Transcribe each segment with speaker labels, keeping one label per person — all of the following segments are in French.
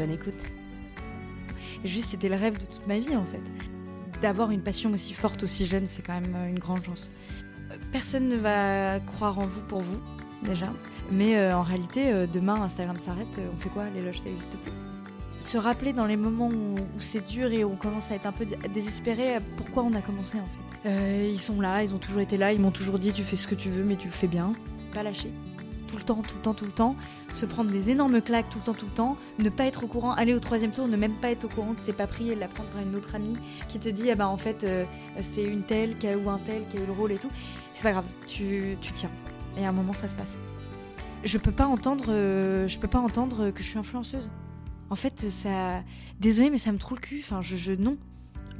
Speaker 1: Bonne écoute.
Speaker 2: Juste, c'était le rêve de toute ma vie en fait. D'avoir une passion aussi forte, aussi jeune, c'est quand même une grande chance. Personne ne va croire en vous pour vous, déjà. Mais euh, en réalité, euh, demain, Instagram s'arrête, euh, on fait quoi? Les loges, ça n'existe plus. Se rappeler dans les moments où, c'est dur et on commence à être un peu désespéré, pourquoi on a commencé en fait? ils sont là, ils ont toujours été là, ils m'ont toujours dit tu fais ce que tu veux, mais tu le fais bien. Pas lâcher tout le temps, tout le temps, tout le temps, se prendre des énormes claques tout le temps, tout le temps, ne pas être au courant, aller au troisième tour, ne même pas être au courant que t'es pas pris et la prendre par une autre amie qui te dit, ah bah en fait, euh, c'est une telle qui a, ou un tel qui a eu le rôle et tout. C'est pas grave, tu, tu tiens. Et à un moment, ça se passe. Je peux pas entendre, euh, je peux pas entendre que je suis influenceuse. En fait, ça. Désolée, mais ça me trouve le cul. Enfin, je, je non.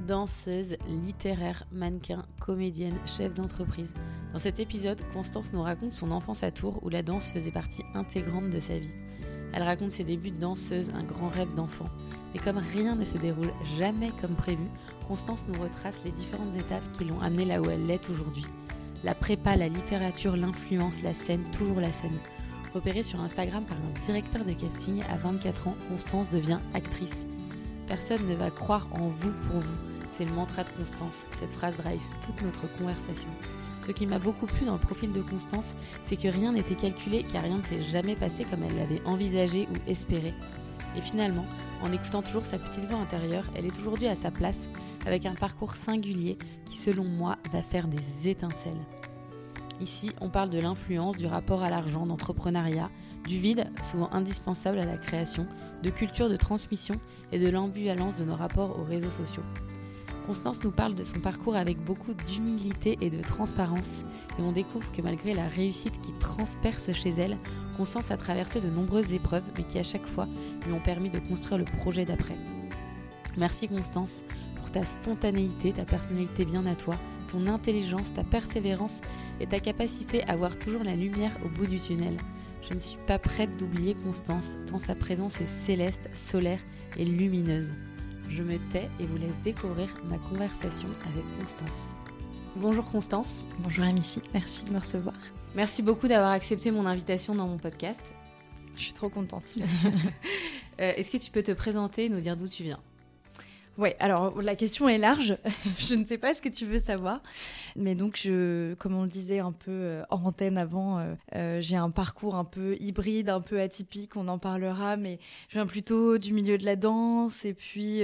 Speaker 1: Danseuse, littéraire, mannequin, comédienne, chef d'entreprise. Dans cet épisode, Constance nous raconte son enfance à Tours où la danse faisait partie intégrante de sa vie. Elle raconte ses débuts de danseuse, un grand rêve d'enfant. Mais comme rien ne se déroule jamais comme prévu, Constance nous retrace les différentes étapes qui l'ont amenée là où elle l'est aujourd'hui. La prépa, la littérature, l'influence, la scène, toujours la scène. Repérée sur Instagram par un directeur de casting, à 24 ans, Constance devient actrice. Personne ne va croire en vous pour vous. C'est le mantra de Constance. Cette phrase drive toute notre conversation. Ce qui m'a beaucoup plu dans le profil de Constance, c'est que rien n'était calculé car rien ne s'est jamais passé comme elle l'avait envisagé ou espéré. Et finalement, en écoutant toujours sa petite voix intérieure, elle est aujourd'hui à sa place avec un parcours singulier qui, selon moi, va faire des étincelles. Ici, on parle de l'influence, du rapport à l'argent, d'entrepreneuriat, du vide, souvent indispensable à la création, de culture de transmission et de l'ambivalence de nos rapports aux réseaux sociaux. Constance nous parle de son parcours avec beaucoup d'humilité et de transparence, et on découvre que malgré la réussite qui transperce chez elle, Constance a traversé de nombreuses épreuves, mais qui à chaque fois lui ont permis de construire le projet d'après. Merci Constance pour ta spontanéité, ta personnalité bien à toi, ton intelligence, ta persévérance et ta capacité à voir toujours la lumière au bout du tunnel. Je ne suis pas prête d'oublier Constance, tant sa présence est céleste, solaire et lumineuse je me tais et vous laisse découvrir ma conversation avec Constance. Bonjour Constance.
Speaker 2: Bonjour Amici, merci de me recevoir.
Speaker 1: Merci beaucoup d'avoir accepté mon invitation dans mon podcast.
Speaker 2: Je suis trop contente.
Speaker 1: Euh, est-ce que tu peux te présenter et nous dire d'où tu viens?
Speaker 2: Ouais, alors la question est large. je ne sais pas ce que tu veux savoir. Mais donc, je, comme on le disait un peu euh, en antenne avant, euh, euh, j'ai un parcours un peu hybride, un peu atypique, on en parlera, mais je viens plutôt du milieu de la danse. Et puis,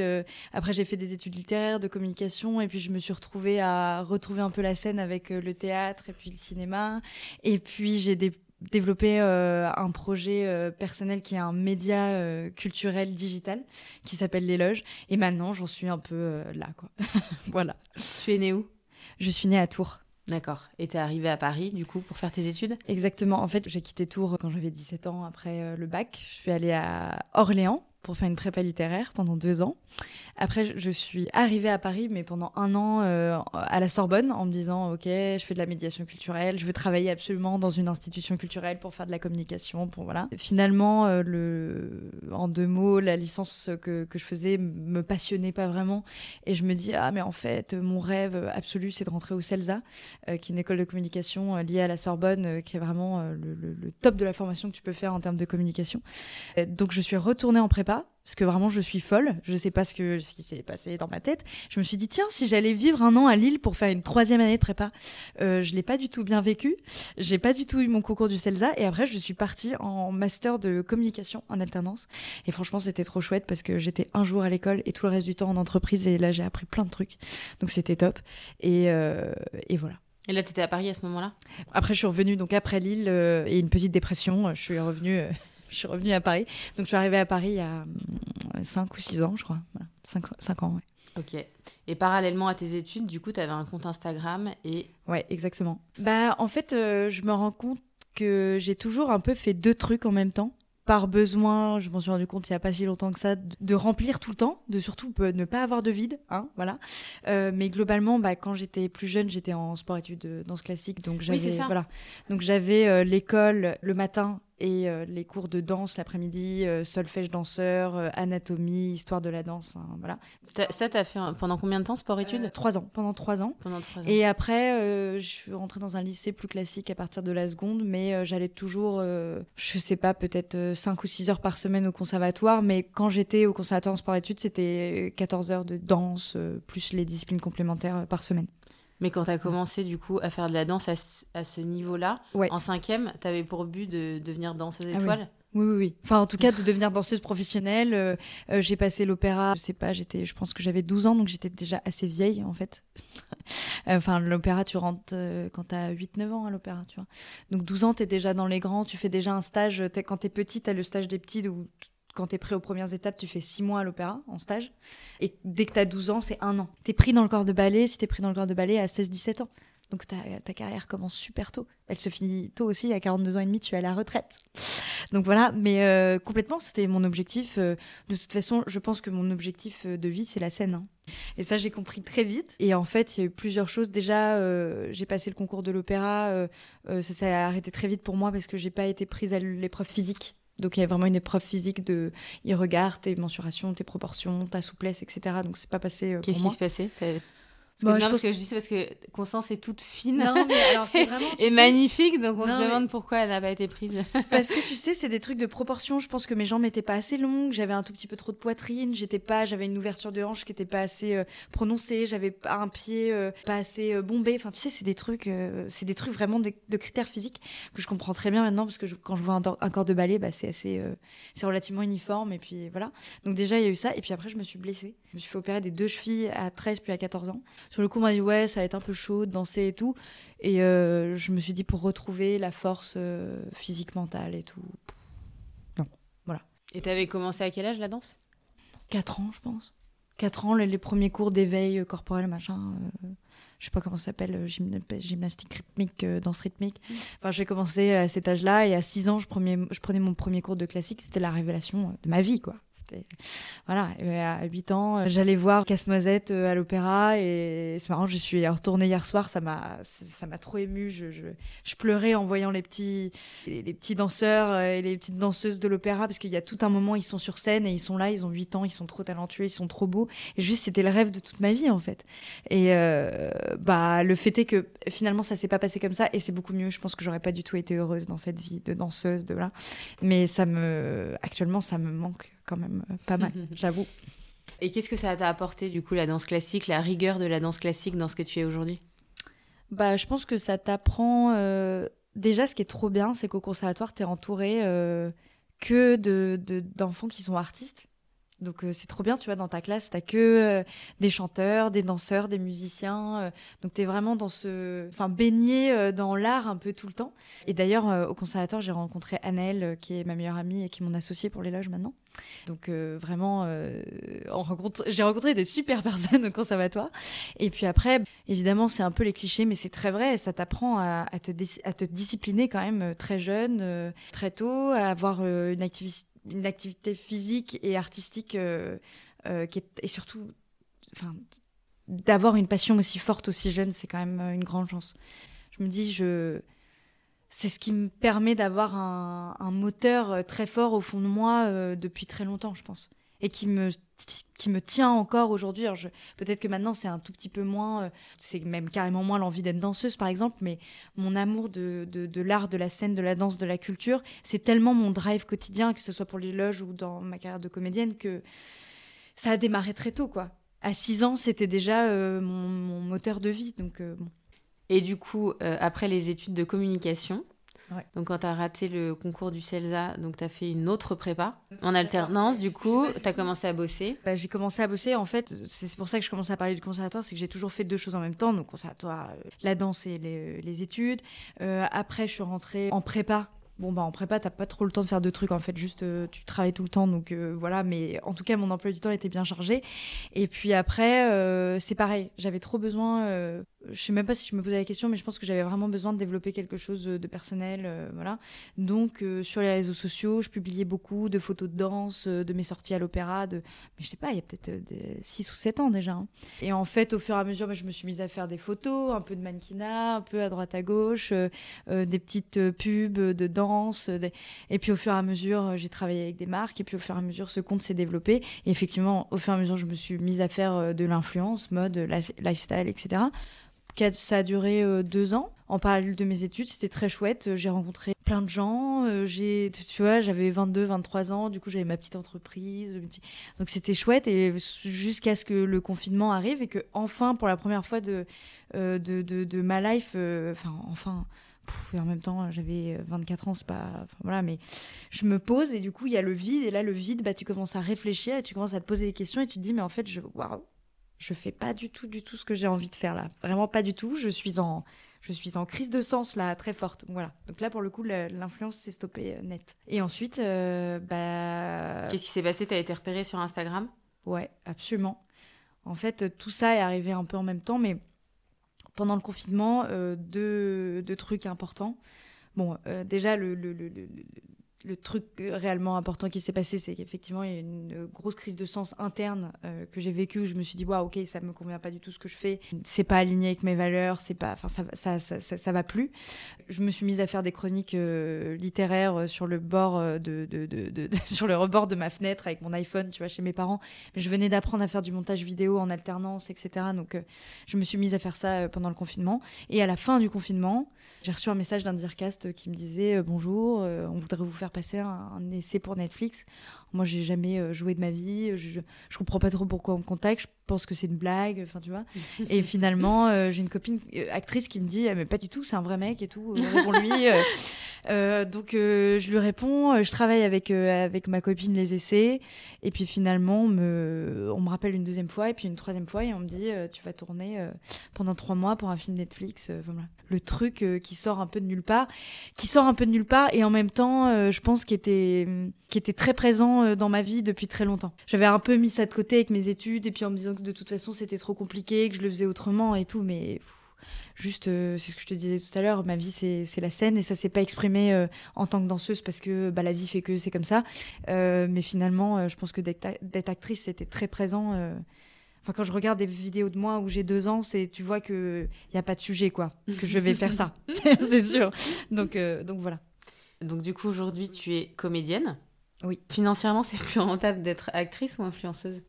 Speaker 2: après, j'ai fait des études littéraires, de communication. Et puis, je me suis retrouvée à retrouver un peu la scène avec le théâtre et puis le cinéma. Et puis, j'ai des développer euh, un projet euh, personnel qui est un média euh, culturel digital qui s'appelle l'éloge et maintenant j'en suis un peu là quoi. Voilà.
Speaker 1: Tu es née où?
Speaker 2: Je suis née à Tours.
Speaker 1: D'accord. Et tu es arrivée à Paris, du coup, pour faire tes études?
Speaker 2: Exactement. En fait, j'ai quitté Tours quand j'avais 17 ans après le bac. Je suis allée à Orléans pour faire une prépa littéraire pendant deux ans. Après, je suis arrivée à Paris, mais pendant un an euh, à la Sorbonne, en me disant Ok, je fais de la médiation culturelle, je veux travailler absolument dans une institution culturelle pour faire de la communication. Pour, voilà. Finalement, euh, en deux mots, la licence que, que, je faisais me passionnait pas vraiment. Et je me dis Ah, mais en fait, mon rêve absolu, c'est de rentrer au CELSA, euh, qui est une école de communication liée à la Sorbonne, qui est vraiment le, top de la formation que tu peux faire en termes de communication. donc, je suis retournée en prépa parce que vraiment je suis folle, je sais pas ce, que, ce qui s'est passé dans ma tête. Je me suis dit, tiens, si j'allais vivre un an à Lille pour faire une troisième année de prépa, euh, je l'ai pas du tout bien vécu, j'ai pas du tout eu mon concours du CELSA, et après je suis partie en master de communication en alternance. Et franchement, c'était trop chouette parce que j'étais un jour à l'école et tout le reste du temps en entreprise, et là j'ai appris plein de trucs, donc c'était top. Et, euh, et voilà.
Speaker 1: Et là, tu étais à Paris à ce moment-là?
Speaker 2: Après, je suis revenue, donc après Lille euh, et une petite dépression, je suis revenue je suis revenue à Paris. Donc, je suis arrivée à Paris il y a 5 euh, ou 6 ans, je crois. 5, ans, ouais.
Speaker 1: Ok. Et parallèlement à tes études, du coup, tu avais un compte Instagram et...
Speaker 2: Ouais, exactement. Bah, en fait, euh, je me rends compte que j'ai toujours un peu fait deux trucs en même temps. par besoin, je m'en suis rendu compte il n'y a pas si longtemps que ça, de remplir tout le temps, de surtout ne pas avoir de vide, hein, voilà. Euh, mais globalement, bah, quand j'étais plus jeune, j'étais en sport-études danse classique, donc j'avais voilà, donc j'avais euh, l'école le matin et euh, les cours de danse l'après-midi, euh, solfège danseur, euh, anatomie, histoire de la danse, voilà.
Speaker 1: Ça, t'as fait pendant combien de temps sport-études
Speaker 2: Trois ans, pendant trois ans.
Speaker 1: Pendant trois ans.
Speaker 2: Et après, je suis rentrée dans un lycée plus classique à partir de la seconde, mais j'allais toujours, je sais pas, peut-être cinq ou six heures par semaine au conservatoire, mais quand j'étais au conservatoire en sport-études, c'était 14 heures de danse, plus les disciplines complémentaires par semaine.
Speaker 1: Mais quand tu as commencé du coup à faire de la danse à, ce niveau-là, en cinquième, tu avais pour but de devenir danseuse ah étoile?
Speaker 2: Oui. Oui, oui, Enfin, en tout cas, de devenir danseuse professionnelle. Euh, euh, j'ai passé l'opéra, je sais pas, j'étais, je pense que j'avais 12 ans, donc j'étais déjà assez vieille, en fait. enfin, l'opéra, tu rentres euh, quand t'as 8-9 ans à l'opéra, tu vois. Donc 12 ans, t'es déjà dans les grands, tu fais déjà un stage. Quand t'es petite, t'as le stage des petits où quand tu es prêt aux premières étapes, tu fais six mois à l'opéra en stage. Et dès que tu as 12 ans, c'est un an. Tu es pris dans le corps de ballet, si tu es pris dans le corps de ballet à 16-17 ans. Donc ta, ta, carrière commence super tôt. Elle se finit tôt aussi, à 42 ans et demi, tu es à la retraite. Donc voilà, mais euh, complètement, c'était mon objectif. Euh, de toute façon, je pense que mon objectif euh, de vie, c'est la scène. Hein. Et ça, j'ai compris très vite. Et en fait, il y a eu plusieurs choses. Déjà, j'ai passé le concours de l'opéra. ça s'est arrêté très vite pour moi parce que j'ai pas été prise à l'épreuve physique. Donc il y a vraiment une épreuve physique de il regarde tes mensurations, tes proportions, ta souplesse, etc. Donc c'est pas passé. Euh,
Speaker 1: Qu'est-ce qui se passait? Parce que, non, parce que je dis ça parce que Constance est toute fine
Speaker 2: non, mais alors, vraiment,
Speaker 1: et magnifique, donc on se demande pourquoi elle n'a pas été prise.
Speaker 2: parce que tu sais, c'est des trucs de proportion. Je pense que mes jambes n'étaient pas assez longues, j'avais un tout petit peu trop de poitrine, j'étais pas, j'avais une ouverture de hanche qui n'était pas assez euh, prononcée, j'avais un pied euh, pas assez euh, bombé. Enfin, tu sais, c'est des trucs, c'est des trucs vraiment de, critères physiques que je comprends très bien maintenant parce que quand je vois un, corps de ballet, bah, c'est assez, c'est relativement uniforme et puis voilà. Donc déjà il y a eu ça et puis après je me suis blessée. Je me suis fait opérer des deux chevilles à 13 puis à 14 ans. Sur le coup, on m'a dit ouais, ça va être un peu chaud de danser et tout. Et euh, je me suis dit pour retrouver la force euh, physique, mentale et tout. Non, voilà.
Speaker 1: Et t'avais commencé à quel âge la danse?
Speaker 2: 4 ans, je pense. 4 ans, les, premiers cours d'éveil corporel, machin. Euh, je sais pas comment ça s'appelle, gymnastique rythmique, danse rythmique. Enfin, j'ai commencé à cet âge-là et à 6 ans, je prenais mon premier cours de classique. C'était la révélation de ma vie, quoi. Voilà, à 8 ans, j'allais voir Casse-Noisette euh, à l'opéra et c'est marrant, je suis retournée hier soir, ça m'a ça m'a trop ému, je, je, pleurais en voyant les petits les, petits danseurs euh, et les petites danseuses de l'opéra parce qu'il y a tout un moment, ils sont sur scène et ils sont là, ils ont 8 ans, ils sont trop talentueux, ils sont trop beaux juste c'était le rêve de toute ma vie en fait. Et euh, bah le fait est que finalement ça s'est pas passé comme ça et c'est beaucoup mieux, je pense que j'aurais pas du tout été heureuse dans cette vie de danseuse de là. Mais ça me actuellement ça me manque quand même euh, pas mal, j'avoue.
Speaker 1: Et qu'est-ce que ça t'a apporté, du coup, la danse classique, la rigueur de la danse classique dans ce que tu es aujourd'hui?
Speaker 2: Bah, Je pense que ça t'apprend. Euh, déjà, ce qui est trop bien, c'est qu'au conservatoire, tu es entouré euh, que d'enfants de, qui sont artistes. Donc c'est trop bien, tu vois, dans ta classe, t'as que des chanteurs, des danseurs, des musiciens. donc t'es vraiment dans ce, enfin baigné dans l'art un peu tout le temps. Et d'ailleurs au conservatoire, j'ai rencontré Annelle, qui est ma meilleure amie et qui est mon associée pour les loges maintenant. Donc euh, vraiment, euh, j'ai rencontré des super personnes au conservatoire. Et puis après, évidemment, c'est un peu les clichés, mais c'est très vrai. Ça t'apprend à, te à, te discipliner quand même euh, très jeune, très tôt, à avoir une, une, activité physique et artistique qui est, et surtout, enfin, d'avoir une passion aussi forte aussi jeune, c'est quand même une grande chance. Je me dis, je c'est ce qui me permet d'avoir un, moteur euh, très fort au fond de moi euh, depuis très longtemps, je pense. Et qui me, qui me tient encore aujourd'hui. Peut-être que maintenant, c'est un tout petit peu moins, euh, c'est même carrément moins l'envie d'être danseuse, par exemple, mais mon amour de, de, l'art, de la scène, de la danse, de la culture, c'est tellement mon drive quotidien, que ce soit pour les loges ou dans ma carrière de comédienne, que ça a démarré très tôt, quoi. À 6 ans, c'était déjà mon, moteur de vie, donc bon.
Speaker 1: Et du coup, euh, après les études de communication, donc quand tu as raté le concours du CELSA, donc tu as fait une autre prépa en alternance, du coup, tu as commencé à bosser.
Speaker 2: Bah, J'ai commencé à bosser, en fait, c'est pour ça que je commençais à parler du conservatoire, c'est que j'ai toujours fait deux choses en même temps, donc conservatoire, euh, la danse et les, études. Euh, après, je suis rentrée en prépa. Bon, bah en prépa, t'as pas trop le temps de faire de trucs, en fait, juste euh, tu travailles tout le temps, donc euh, voilà, mais en tout cas, mon emploi du temps était bien chargé. Et puis après, euh, c'est pareil, j'avais trop besoin je sais même pas si je me posais la question, mais je pense que j'avais vraiment besoin de développer quelque chose de personnel, euh, voilà. Donc euh, sur les réseaux sociaux, je publiais beaucoup de photos de danse, euh, de mes sorties à l'opéra, de, mais je sais pas, il y a peut-être 6 ou 7 ans déjà. hein. Et en fait, au fur et à mesure, je me suis mise à faire des photos, un peu de mannequinat, un peu à droite à gauche, euh, euh, des petites euh, pubs de danse, et puis au fur et à mesure, euh, j'ai travaillé avec des marques, et puis au fur et à mesure, ce compte s'est développé. Et effectivement, au fur et à mesure, je me suis mise à faire euh, de l'influence, mode, life- lifestyle, etc. Ça a duré euh, deux ans. En parallèle de mes études, c'était très chouette. Euh, J'ai rencontré plein de gens. euh, J'ai, tu- vois, j'avais 22, 23 ans. Du coup, j'avais ma petite entreprise. Donc, c'était chouette. Et jusqu'à ce que le confinement arrive et que, enfin, pour la première fois de, de, de, de ma life, enfin, enfin, et en même temps, j'avais 24 ans, c'est pas. voilà, mais je me pose et du coup, il y a le vide. Et là, le vide, bah, tu commences à réfléchir et tu commences à te poser des questions et tu te dis, mais en fait, je, je fais pas du tout, du tout ce que j'ai envie de faire là. Vraiment pas du tout. Je suis en, je suis en crise de sens là, très forte. Voilà. Donc là, pour le coup, l'influence s'est stoppée euh, net. Et ensuite, euh, bah,
Speaker 1: Qu'est-ce qui s'est passé? T'as été repérée sur Instagram?
Speaker 2: Ouais, absolument. En fait, euh, tout ça est arrivé un peu en même temps, mais pendant le confinement, euh, deux, deux trucs importants. Bon, euh, déjà, le, le, le, le- le truc réellement important qui s'est passé, c'est qu'effectivement, il y a une grosse crise de sens interne euh, que j'ai vécue. où Je me suis dit, waouh, ok, ça me convient pas du tout ce que je fais. C'est pas aligné avec mes valeurs, c'est pas, enfin, ça, ça, ça, ça, ça va plus. Je me suis mise à faire des chroniques euh, littéraires euh, sur le bord de, de, de, sur le rebord de ma fenêtre avec mon iPhone, tu vois, chez mes parents. Je venais d'apprendre à faire du montage vidéo en alternance, etc. Donc, je me suis mise à faire ça pendant le confinement. Et à la fin du confinement, j'ai reçu un message d'un Dircast qui me disait Bonjour, on voudrait vous faire passer un, un essai pour Netflix. Moi, j'ai jamais euh, joué de ma vie. Je, je comprends pas trop pourquoi on me contacte. Je pense que c'est une blague. Enfin, tu vois. et finalement, euh, j'ai une copine euh, actrice qui me dit Ah, Mais pas du tout, c'est un vrai mec et tout. euh. Euh, euh, donc, je lui réponds Je travaille avec, avec ma copine les essais. Et puis finalement, on me, on me rappelle une deuxième fois et puis une troisième fois et on me dit Tu vas tourner pendant trois mois pour un film Netflix. voilà. Le truc qui sort un peu de nulle part, qui sort un peu de nulle part et en même temps, je pense, qui était, qui était très présent dans ma vie depuis très longtemps. J'avais un peu mis ça de côté avec mes études et puis en me disant que de toute façon c'était trop compliqué, que je le faisais autrement et tout, mais juste, euh, c'est ce que je te disais tout à l'heure, ma vie c'est c'est la scène et ça s'est pas exprimé euh, en tant que danseuse parce que bah, la vie fait que c'est comme ça. Euh, mais finalement, euh, je pense que d'être d'être actrice c'était très présent. euh, Enfin, quand je regarde des vidéos de moi où j'ai deux ans, c'est tu vois que y a pas de sujet quoi, que je vais faire ça, c'est sûr. Donc euh, donc voilà.
Speaker 1: Donc du coup, aujourd'hui, tu es comédienne.
Speaker 2: Oui.
Speaker 1: Financièrement, c'est plus rentable d'être actrice ou influenceuse?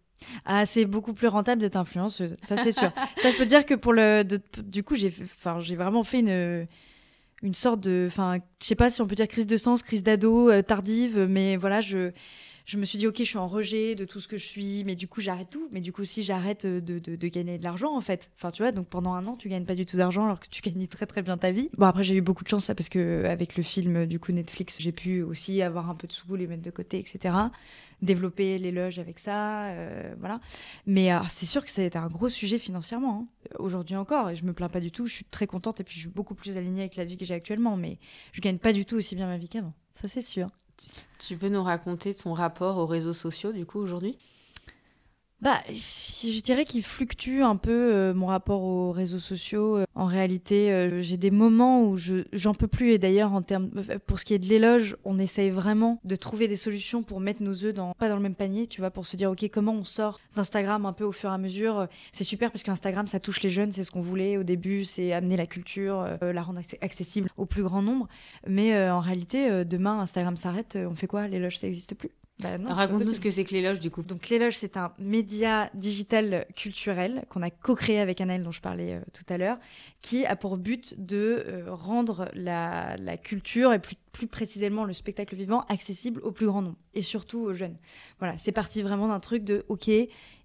Speaker 2: Ah, c'est beaucoup plus rentable d'être influenceuse, ça c'est sûr. ça je peux dire que pour le de- du coup, j'ai j'ai vraiment fait une une sorte de enfin, je sais pas si on peut dire crise de sens, crise d'ado euh, tardive, mais voilà, je je me suis dit, ok, je suis en rejet de tout ce que je suis, mais du coup, j'arrête tout. Mais du coup, aussi, j'arrête euh, de, gagner de l'argent, en fait. Enfin, tu vois, donc pendant un an, tu gagnes pas du tout d'argent alors que tu gagnes très, très bien ta vie. Bon, après, j'ai eu beaucoup de chance, parce que avec le film, du coup, Netflix, j'ai pu aussi avoir un peu de sous, les mettre de côté, etc. Développer l'éloge avec ça, euh, voilà. Mais euh, c'est sûr que ça a été un gros sujet financièrement. hein. Aujourd'hui encore, et je me plains pas du tout, je suis très contente et puis je suis beaucoup plus alignée avec la vie que j'ai actuellement, mais je gagne pas du tout aussi bien ma vie qu'avant. Ça, c'est sûr.
Speaker 1: Tu peux nous raconter ton rapport aux réseaux sociaux, du coup, aujourd'hui?
Speaker 2: Bah, je dirais qu'il fluctue un peu euh, mon rapport aux réseaux sociaux. Euh, En réalité, euh, j'ai des moments où je j'en peux plus. Et d'ailleurs, pour ce qui est de l'éloge, on essaye vraiment de trouver des solutions pour mettre nos œufs dans pas dans le même panier, tu vois, pour se dire ok comment on sort d'Instagram un peu au fur et à mesure? C'est super parce qu'Instagram ça touche les jeunes, c'est ce qu'on voulait au début, c'est amener la culture, la rendre acc- accessible au plus grand nombre. Mais en réalité, demain Instagram s'arrête, on fait quoi? L'éloge ça n'existe plus. Bah
Speaker 1: Raconte-nous ce que c'est que l'éloge, du coup.
Speaker 2: Donc l'éloge, c'est un média digital culturel qu'on a co-créé avec Anaël, dont je parlais euh, tout à l'heure, qui a pour but de euh, rendre la, la culture et plus, plus précisément le spectacle vivant accessible au plus grand nombre et surtout aux jeunes. Voilà, c'est parti vraiment d'un truc de ok,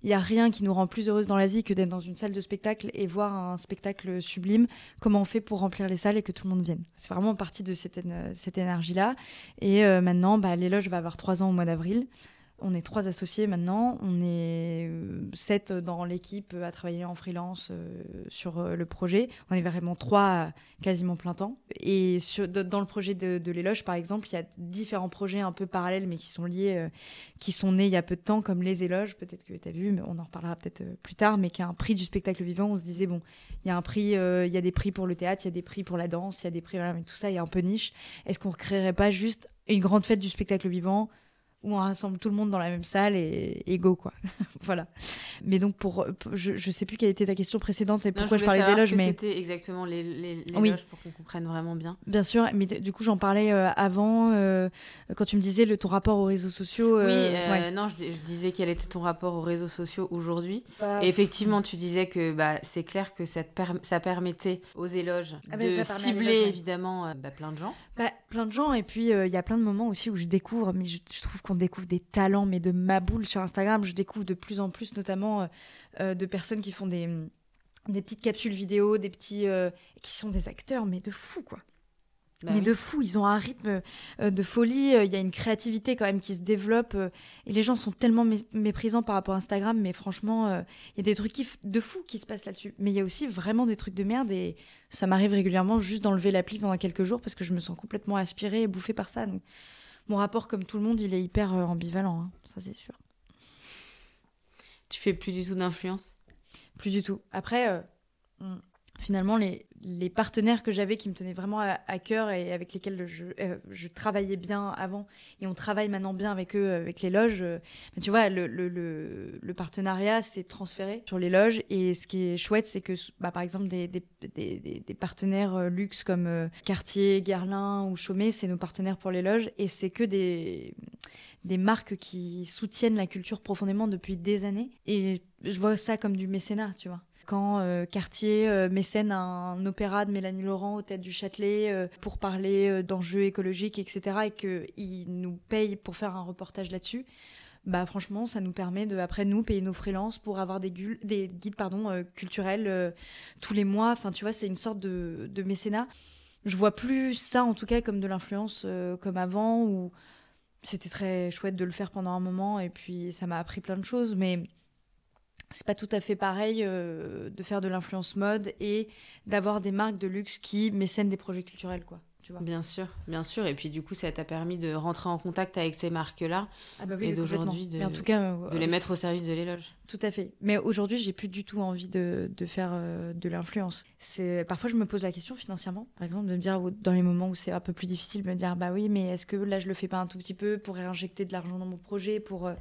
Speaker 2: il y a rien qui nous rend plus heureuse dans la vie que d'être dans une salle de spectacle et voir un spectacle sublime. Comment on fait pour remplir les salles et que tout le monde vienne? C'est vraiment parti de cette énergie-là. Et euh, maintenant, bah, l'éloge va avoir trois ans au mois d'avril. On est trois associés maintenant. On est sept dans l'équipe à travailler en freelance sur le projet. On est vraiment trois quasiment plein temps. Et dans le projet de, l'éloge, par exemple, il y a différents projets un peu parallèles, mais qui sont liés, qui sont nés il y a peu de temps, comme les éloges. Peut-être que tu as vu, mais on en reparlera peut-être plus tard. Mais qui a un prix du spectacle vivant. On se disait, bon, il y a un prix, il y a des prix pour le théâtre, il y a des prix pour la danse, il y a des prix, voilà, mais tout ça est un peu niche. Est-ce qu'on ne recréerait pas juste une grande fête du spectacle vivant où on rassemble tout le monde dans la même salle et, et go quoi. voilà. Mais donc pour, je, je sais plus quelle était ta question précédente et pourquoi je, parlais des loges, mais
Speaker 1: c'était exactement les, les, les loges pour qu'on comprenne vraiment bien.
Speaker 2: Bien sûr, mais du coup j'en parlais euh, avant euh, quand tu me disais le ton rapport aux réseaux sociaux.
Speaker 1: Euh, oui, non, je, disais quel était ton rapport aux réseaux sociaux aujourd'hui. Bah, et effectivement, tu disais que bah, c'est clair que ça, te ça permettait aux éloges ah, de cibler évidemment bah, plein de gens.
Speaker 2: Bah, plein de gens et puis il y a plein de moments aussi où je découvre, mais je, je trouve qu'on découvre des talents, mais de ma boule sur Instagram. Je découvre de plus en plus, notamment, euh, euh, de personnes qui font des, des petites capsules vidéo, des petits. Euh, qui sont des acteurs, mais de fou, quoi. Bah mais de fou, ils ont un rythme de folie, il y a une créativité quand même qui se développe, et les gens sont tellement méprisants par rapport à Instagram, mais franchement, il y a des trucs de fou qui se passent là-dessus. Mais il y a aussi vraiment des trucs de merde, et ça m'arrive régulièrement juste d'enlever l'appli pendant quelques jours parce que je me sens complètement aspirée et bouffée par ça. Donc mon rapport, comme tout le monde, il est hyper euh, ambivalent, hein. ça c'est sûr.
Speaker 1: Tu fais plus du tout d'influence?
Speaker 2: Plus du tout. Après, euh, finalement, les, partenaires que j'avais qui me tenaient vraiment à, cœur et avec lesquels je, euh, je, travaillais bien avant et on travaille maintenant bien avec eux, avec les loges. tu vois, le, partenariat s'est transféré sur les loges et ce qui est chouette, c'est que bah, par exemple des, partenaires euh, luxe comme euh, Cartier, Guerlain ou Chaumet, c'est nos partenaires pour les loges et c'est que des marques qui soutiennent la culture profondément depuis des années et je vois ça comme du mécénat, tu vois quand euh, Cartier euh, mécène un opéra de Mélanie Laurent au tête du Châtelet euh, pour parler d'enjeux écologiques, etc., et qu'il nous paye pour faire un reportage là-dessus, bah franchement, ça nous permet de, après nous, payer nos freelances pour avoir des, des guides pardon, culturels tous les mois. Enfin, tu vois, c'est une sorte de, de, mécénat. Je vois plus ça, en tout cas, comme de l'influence comme avant, où c'était très chouette de le faire pendant un moment, et puis ça m'a appris plein de choses, mais c'est pas tout à fait pareil euh, de faire de l'influence mode et d'avoir des marques de luxe qui mécènent des projets culturels, quoi. Tu vois.
Speaker 1: Bien sûr, bien sûr. Et puis du coup, ça t'a permis de rentrer en contact avec ces marques-là
Speaker 2: ah bah oui,
Speaker 1: et d'aujourd'hui de,
Speaker 2: en tout cas,
Speaker 1: de les mettre au service de l'éloge.
Speaker 2: Tout à fait. Mais aujourd'hui, j'ai plus du tout envie de, de faire euh, de l'influence. C'est parfois je me pose la question financièrement, par exemple, de me dire dans les moments où c'est un peu plus difficile, de me dire bah oui, mais est-ce que là je le fais pas un tout petit peu pour réinjecter de l'argent dans mon projet, pour euh,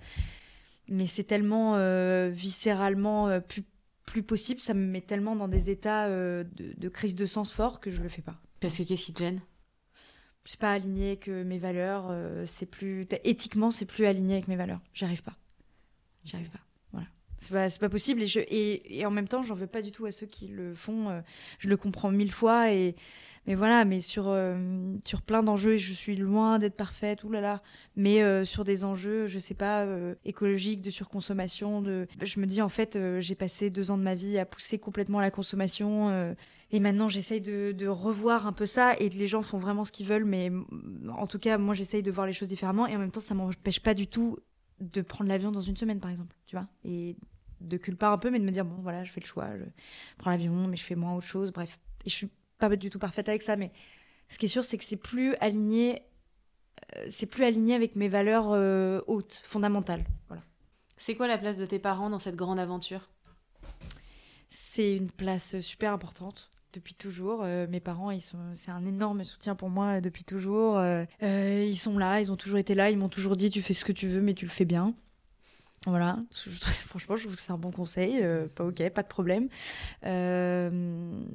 Speaker 2: mais c'est tellement euh, viscéralement euh, plus, plus possible, ça me met tellement dans des états euh, de, crise de sens fort que je le fais pas.
Speaker 1: Parce que qu'est-ce qui te gêne?
Speaker 2: Je suis pas alignée avec mes valeurs, c'est plus éthiquement c'est plus aligné avec mes valeurs. J'y arrive pas. J'y arrive pas. Voilà. C'est pas, pas possible et, je, et, et en même temps j'en veux pas du tout à ceux qui le font. je le comprends mille fois et mais voilà, mais sur, euh, sur plein d'enjeux, je suis loin d'être parfaite, oulala. Mais euh, sur des enjeux, je sais pas, euh, écologiques, de surconsommation, de... je me dis en fait, j'ai passé deux ans de ma vie à pousser complètement la consommation. et maintenant, j'essaye de, de, revoir un peu ça. Et les gens font vraiment ce qu'ils veulent. Mais en tout cas, moi, j'essaye de voir les choses différemment. Et en même temps, ça m'empêche pas du tout de prendre l'avion dans une semaine, par exemple. Tu vois Et de culper un peu, mais de me dire, bon, voilà, je fais le choix. Je prends l'avion, mais je fais moins autre chose. Bref. Et pas du tout parfaite avec ça, mais ce qui est sûr, c'est que c'est plus aligné, euh, c'est plus aligné avec mes valeurs euh, hautes, fondamentales. Voilà.
Speaker 1: C'est quoi la place de tes parents dans cette grande aventure?
Speaker 2: C'est une place super importante depuis toujours. Euh, mes parents, ils sont, c'est un énorme soutien pour moi depuis toujours. ils sont là, ils ont toujours été là, ils m'ont toujours dit tu fais ce que tu veux, mais tu le fais bien. Voilà, franchement, je trouve que c'est un bon conseil. Euh, pas ok, pas de problème. Euh,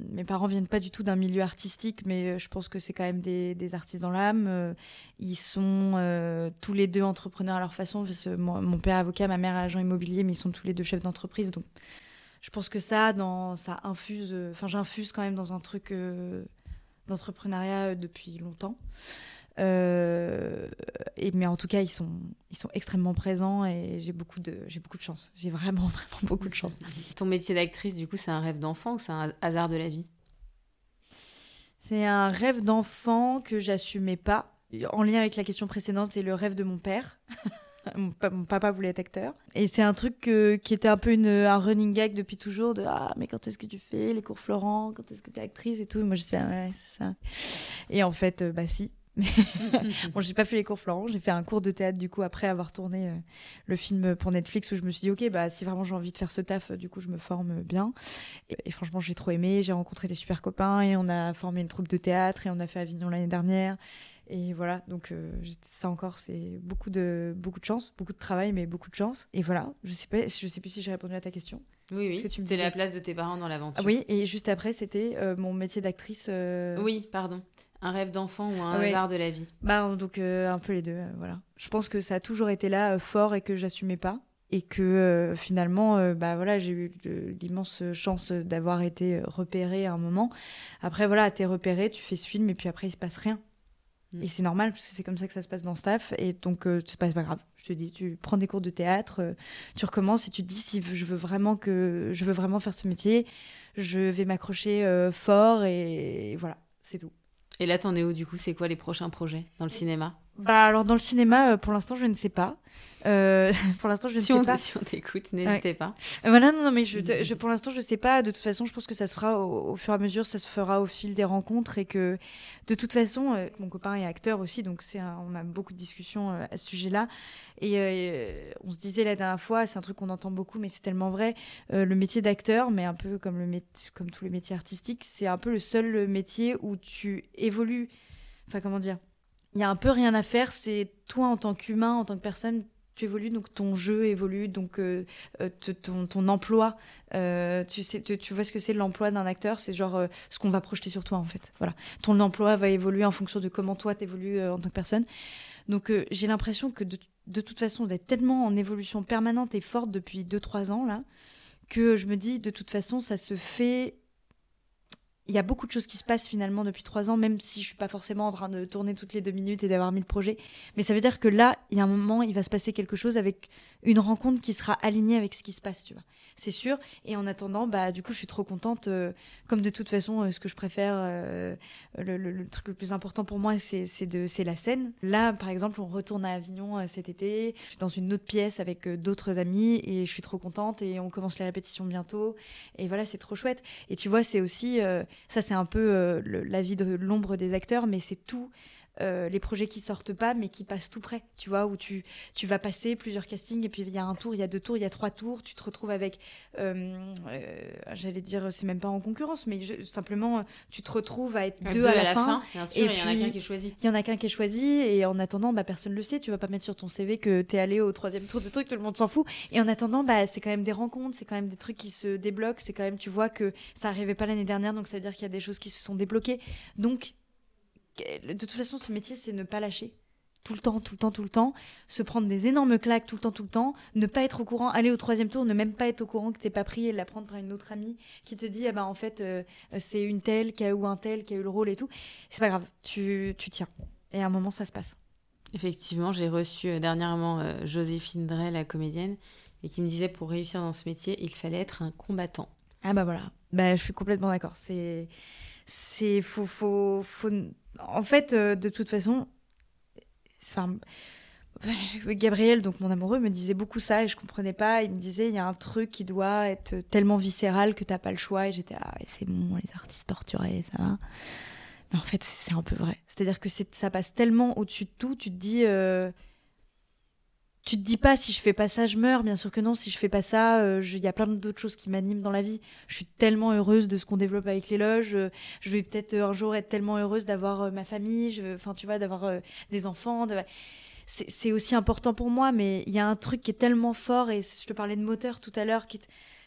Speaker 2: mes parents viennent pas du tout d'un milieu artistique, mais euh, je pense que c'est quand même des, artistes dans l'âme. ils sont tous les deux entrepreneurs à leur façon. mon, père est avocat, ma mère agent immobilier, mais ils sont tous les deux chefs d'entreprise. Donc, je pense que ça, dans, ça infuse. Enfin, j'infuse quand même dans un truc d'entrepreneuriat depuis longtemps. Euh, et, mais en tout cas, ils sont, ils sont extrêmement présents et j'ai beaucoup de, j'ai beaucoup de chance. J'ai vraiment, vraiment beaucoup de chance.
Speaker 1: Ton métier d'actrice, du coup, c'est un rêve d'enfant ou c'est un hasard de la vie?
Speaker 2: C'est un rêve d'enfant que j'assumais pas, en lien avec la question précédente, c'est le rêve de mon père. mon, papa voulait être acteur. Et c'est un truc qui était un peu une, un running gag depuis toujours de Ah, mais quand est-ce que tu fais les cours Florent? Quand est-ce que tu es actrice et tout? Moi, je disais Ouais, c'est ça. Et en fait, euh, bah si. bon, j'ai pas fait les cours Florent, j'ai fait un cours de théâtre du coup après avoir tourné euh, le film pour Netflix où je me suis dit ok bah si vraiment j'ai envie de faire ce taf, du coup je me forme bien. Et, franchement j'ai trop aimé, j'ai rencontré des super copains et on a formé une troupe de théâtre et on a fait Avignon l'année dernière. Et voilà, donc euh, ça encore, c'est beaucoup de, beaucoup de chance, beaucoup de travail, mais beaucoup de chance. Et voilà, je sais, pas, je sais plus si j'ai répondu à ta question.
Speaker 1: Oui, oui. C'était la place de tes parents dans l'aventure.
Speaker 2: Ah oui, et juste après, c'était euh, mon métier d'actrice. Euh,
Speaker 1: oui, pardon. Un rêve d'enfant ou un hasard de la vie
Speaker 2: Bah, donc un peu les deux, voilà. Je pense que ça a toujours été là, fort, et que j'assumais pas. Et que finalement, bah voilà, j'ai eu l'immense chance d'avoir été repérée à un moment. Après, voilà, t'es repérée, tu fais ce film, et puis après, il se passe rien. Mm. Et c'est normal parce que c'est comme ça que ça se passe dans staff. Et donc, euh, c'est pas, pas, grave. Je te dis, tu prends des cours de théâtre, euh, tu recommences et tu te dis si je veux vraiment que je veux vraiment faire ce métier, je vais m'accrocher euh, fort et, voilà, c'est tout.
Speaker 1: Et là, t'en es où du coup? C'est quoi les prochains projets dans le cinéma?
Speaker 2: Bah alors dans le cinéma, pour l'instant, je ne sais pas. Euh, pour l'instant, je ne sais pas.
Speaker 1: Si on t'écoute, n'hésitez pas.
Speaker 2: Euh, voilà, non, non, mais je, je, pour l'instant, je ne sais pas. De toute façon, je pense que ça se fera au, fur et à mesure, ça se fera au fil des rencontres et que de toute façon, euh, mon copain est acteur aussi, donc c'est on a beaucoup de discussions à ce sujet-là. Et on se disait la dernière fois, c'est un truc qu'on entend beaucoup, mais c'est tellement vrai. le métier d'acteur, mais un peu comme, le comme tous les métiers artistiques, c'est un peu le seul métier où tu évolues. Enfin, comment dire? Il y a un peu rien à faire, c'est toi en tant qu'humain, en tant que personne, tu évolues, donc ton jeu évolue, donc euh, euh, ton, emploi, euh, tu, sais, tu, vois ce que c'est l'emploi d'un acteur, c'est genre ce qu'on va projeter sur toi en fait. Voilà. Ton emploi va évoluer en fonction de comment toi t'évolues en tant que personne. Donc j'ai l'impression que de, de, toute façon d'être tellement en évolution permanente et forte depuis 2-3 ans là, que je me dis de toute façon ça se fait il y a beaucoup de choses qui se passent finalement depuis trois ans, même si je suis pas forcément en train de tourner toutes les deux minutes et d'avoir mille projets. Mais ça veut dire que là, il y a un moment, il va se passer quelque chose avec une rencontre qui sera alignée avec ce qui se passe, tu vois. C'est sûr. Et en attendant, bah, du coup, je suis trop contente. Euh, comme de toute façon, euh, ce que je préfère, euh, le, truc le plus important pour moi, c'est la scène. Là, par exemple, on retourne à Avignon cet été. Je suis dans une autre pièce avec d'autres amis et je suis trop contente et on commence les répétitions bientôt. Et voilà, c'est trop chouette. Et tu vois, c'est aussi ça, c'est un peu la vie de l'ombre des acteurs, mais c'est tout. Euh, les projets qui sortent pas mais qui passent tout près, tu vois, où tu, tu vas passer plusieurs castings et puis il y a un tour, il y a deux tours, il y a trois tours, tu te retrouves avec, euh, j'allais dire, c'est même pas en concurrence, mais simplement tu te retrouves à être deux, à, la, fin.
Speaker 1: et il y en a qu'un qui est choisi.
Speaker 2: Il y en a qu'un qui est choisi et en attendant, bah, personne le sait, tu vas pas mettre sur ton CV que tu es allé au troisième tour de truc, tout le monde s'en fout. Et en attendant, bah, c'est quand même des rencontres, c'est quand même des trucs qui se débloquent, c'est quand même, tu vois que ça arrivait pas l'année dernière, donc ça veut dire qu'il y a des choses qui se sont débloquées. Donc de toute façon, ce métier, c'est ne pas lâcher. Tout le temps, tout le temps, tout le temps. Se prendre des énormes claques tout le temps, tout le temps. Ne pas être au courant, aller au troisième tour, ne même pas être au courant que t'es pas pris et la prendre par une autre amie qui te dit, ah ben en fait, euh, c'est une telle qui a eu un tel qui a eu le rôle et tout. C'est pas grave, tu, tu tiens. Et à un moment, ça se passe.
Speaker 1: Effectivement, j'ai reçu euh, dernièrement euh, Joséphine Drey, la comédienne, et qui me disait pour réussir dans ce métier, il fallait être un combattant.
Speaker 2: Ah bah voilà, bah, je suis complètement d'accord. C'est c'est faut, faut, faut, en fait euh, de toute façon enfin Gabriel donc mon amoureux me disait beaucoup ça et je comprenais pas. Il me disait il y a un truc qui doit être tellement viscéral que t'as pas le choix. Et j'étais ah c'est bon les artistes torturés ça mais en fait c'est un peu vrai. C'est à dire que ça passe tellement au-dessus de tout. Tu te dis euh, tu te dis pas si je fais pas ça, je meurs. Bien sûr que non. Si je fais pas ça, euh, il y a plein d'autres choses qui m'animent dans la vie. Je suis tellement heureuse de ce qu'on développe avec les loges. Euh, je vais peut-être euh, un jour être tellement heureuse d'avoir ma famille. Enfin, tu vois, d'avoir des enfants. C'est aussi important pour moi, mais il y a un truc qui est tellement fort. Et je te parlais de moteur tout à l'heure, qui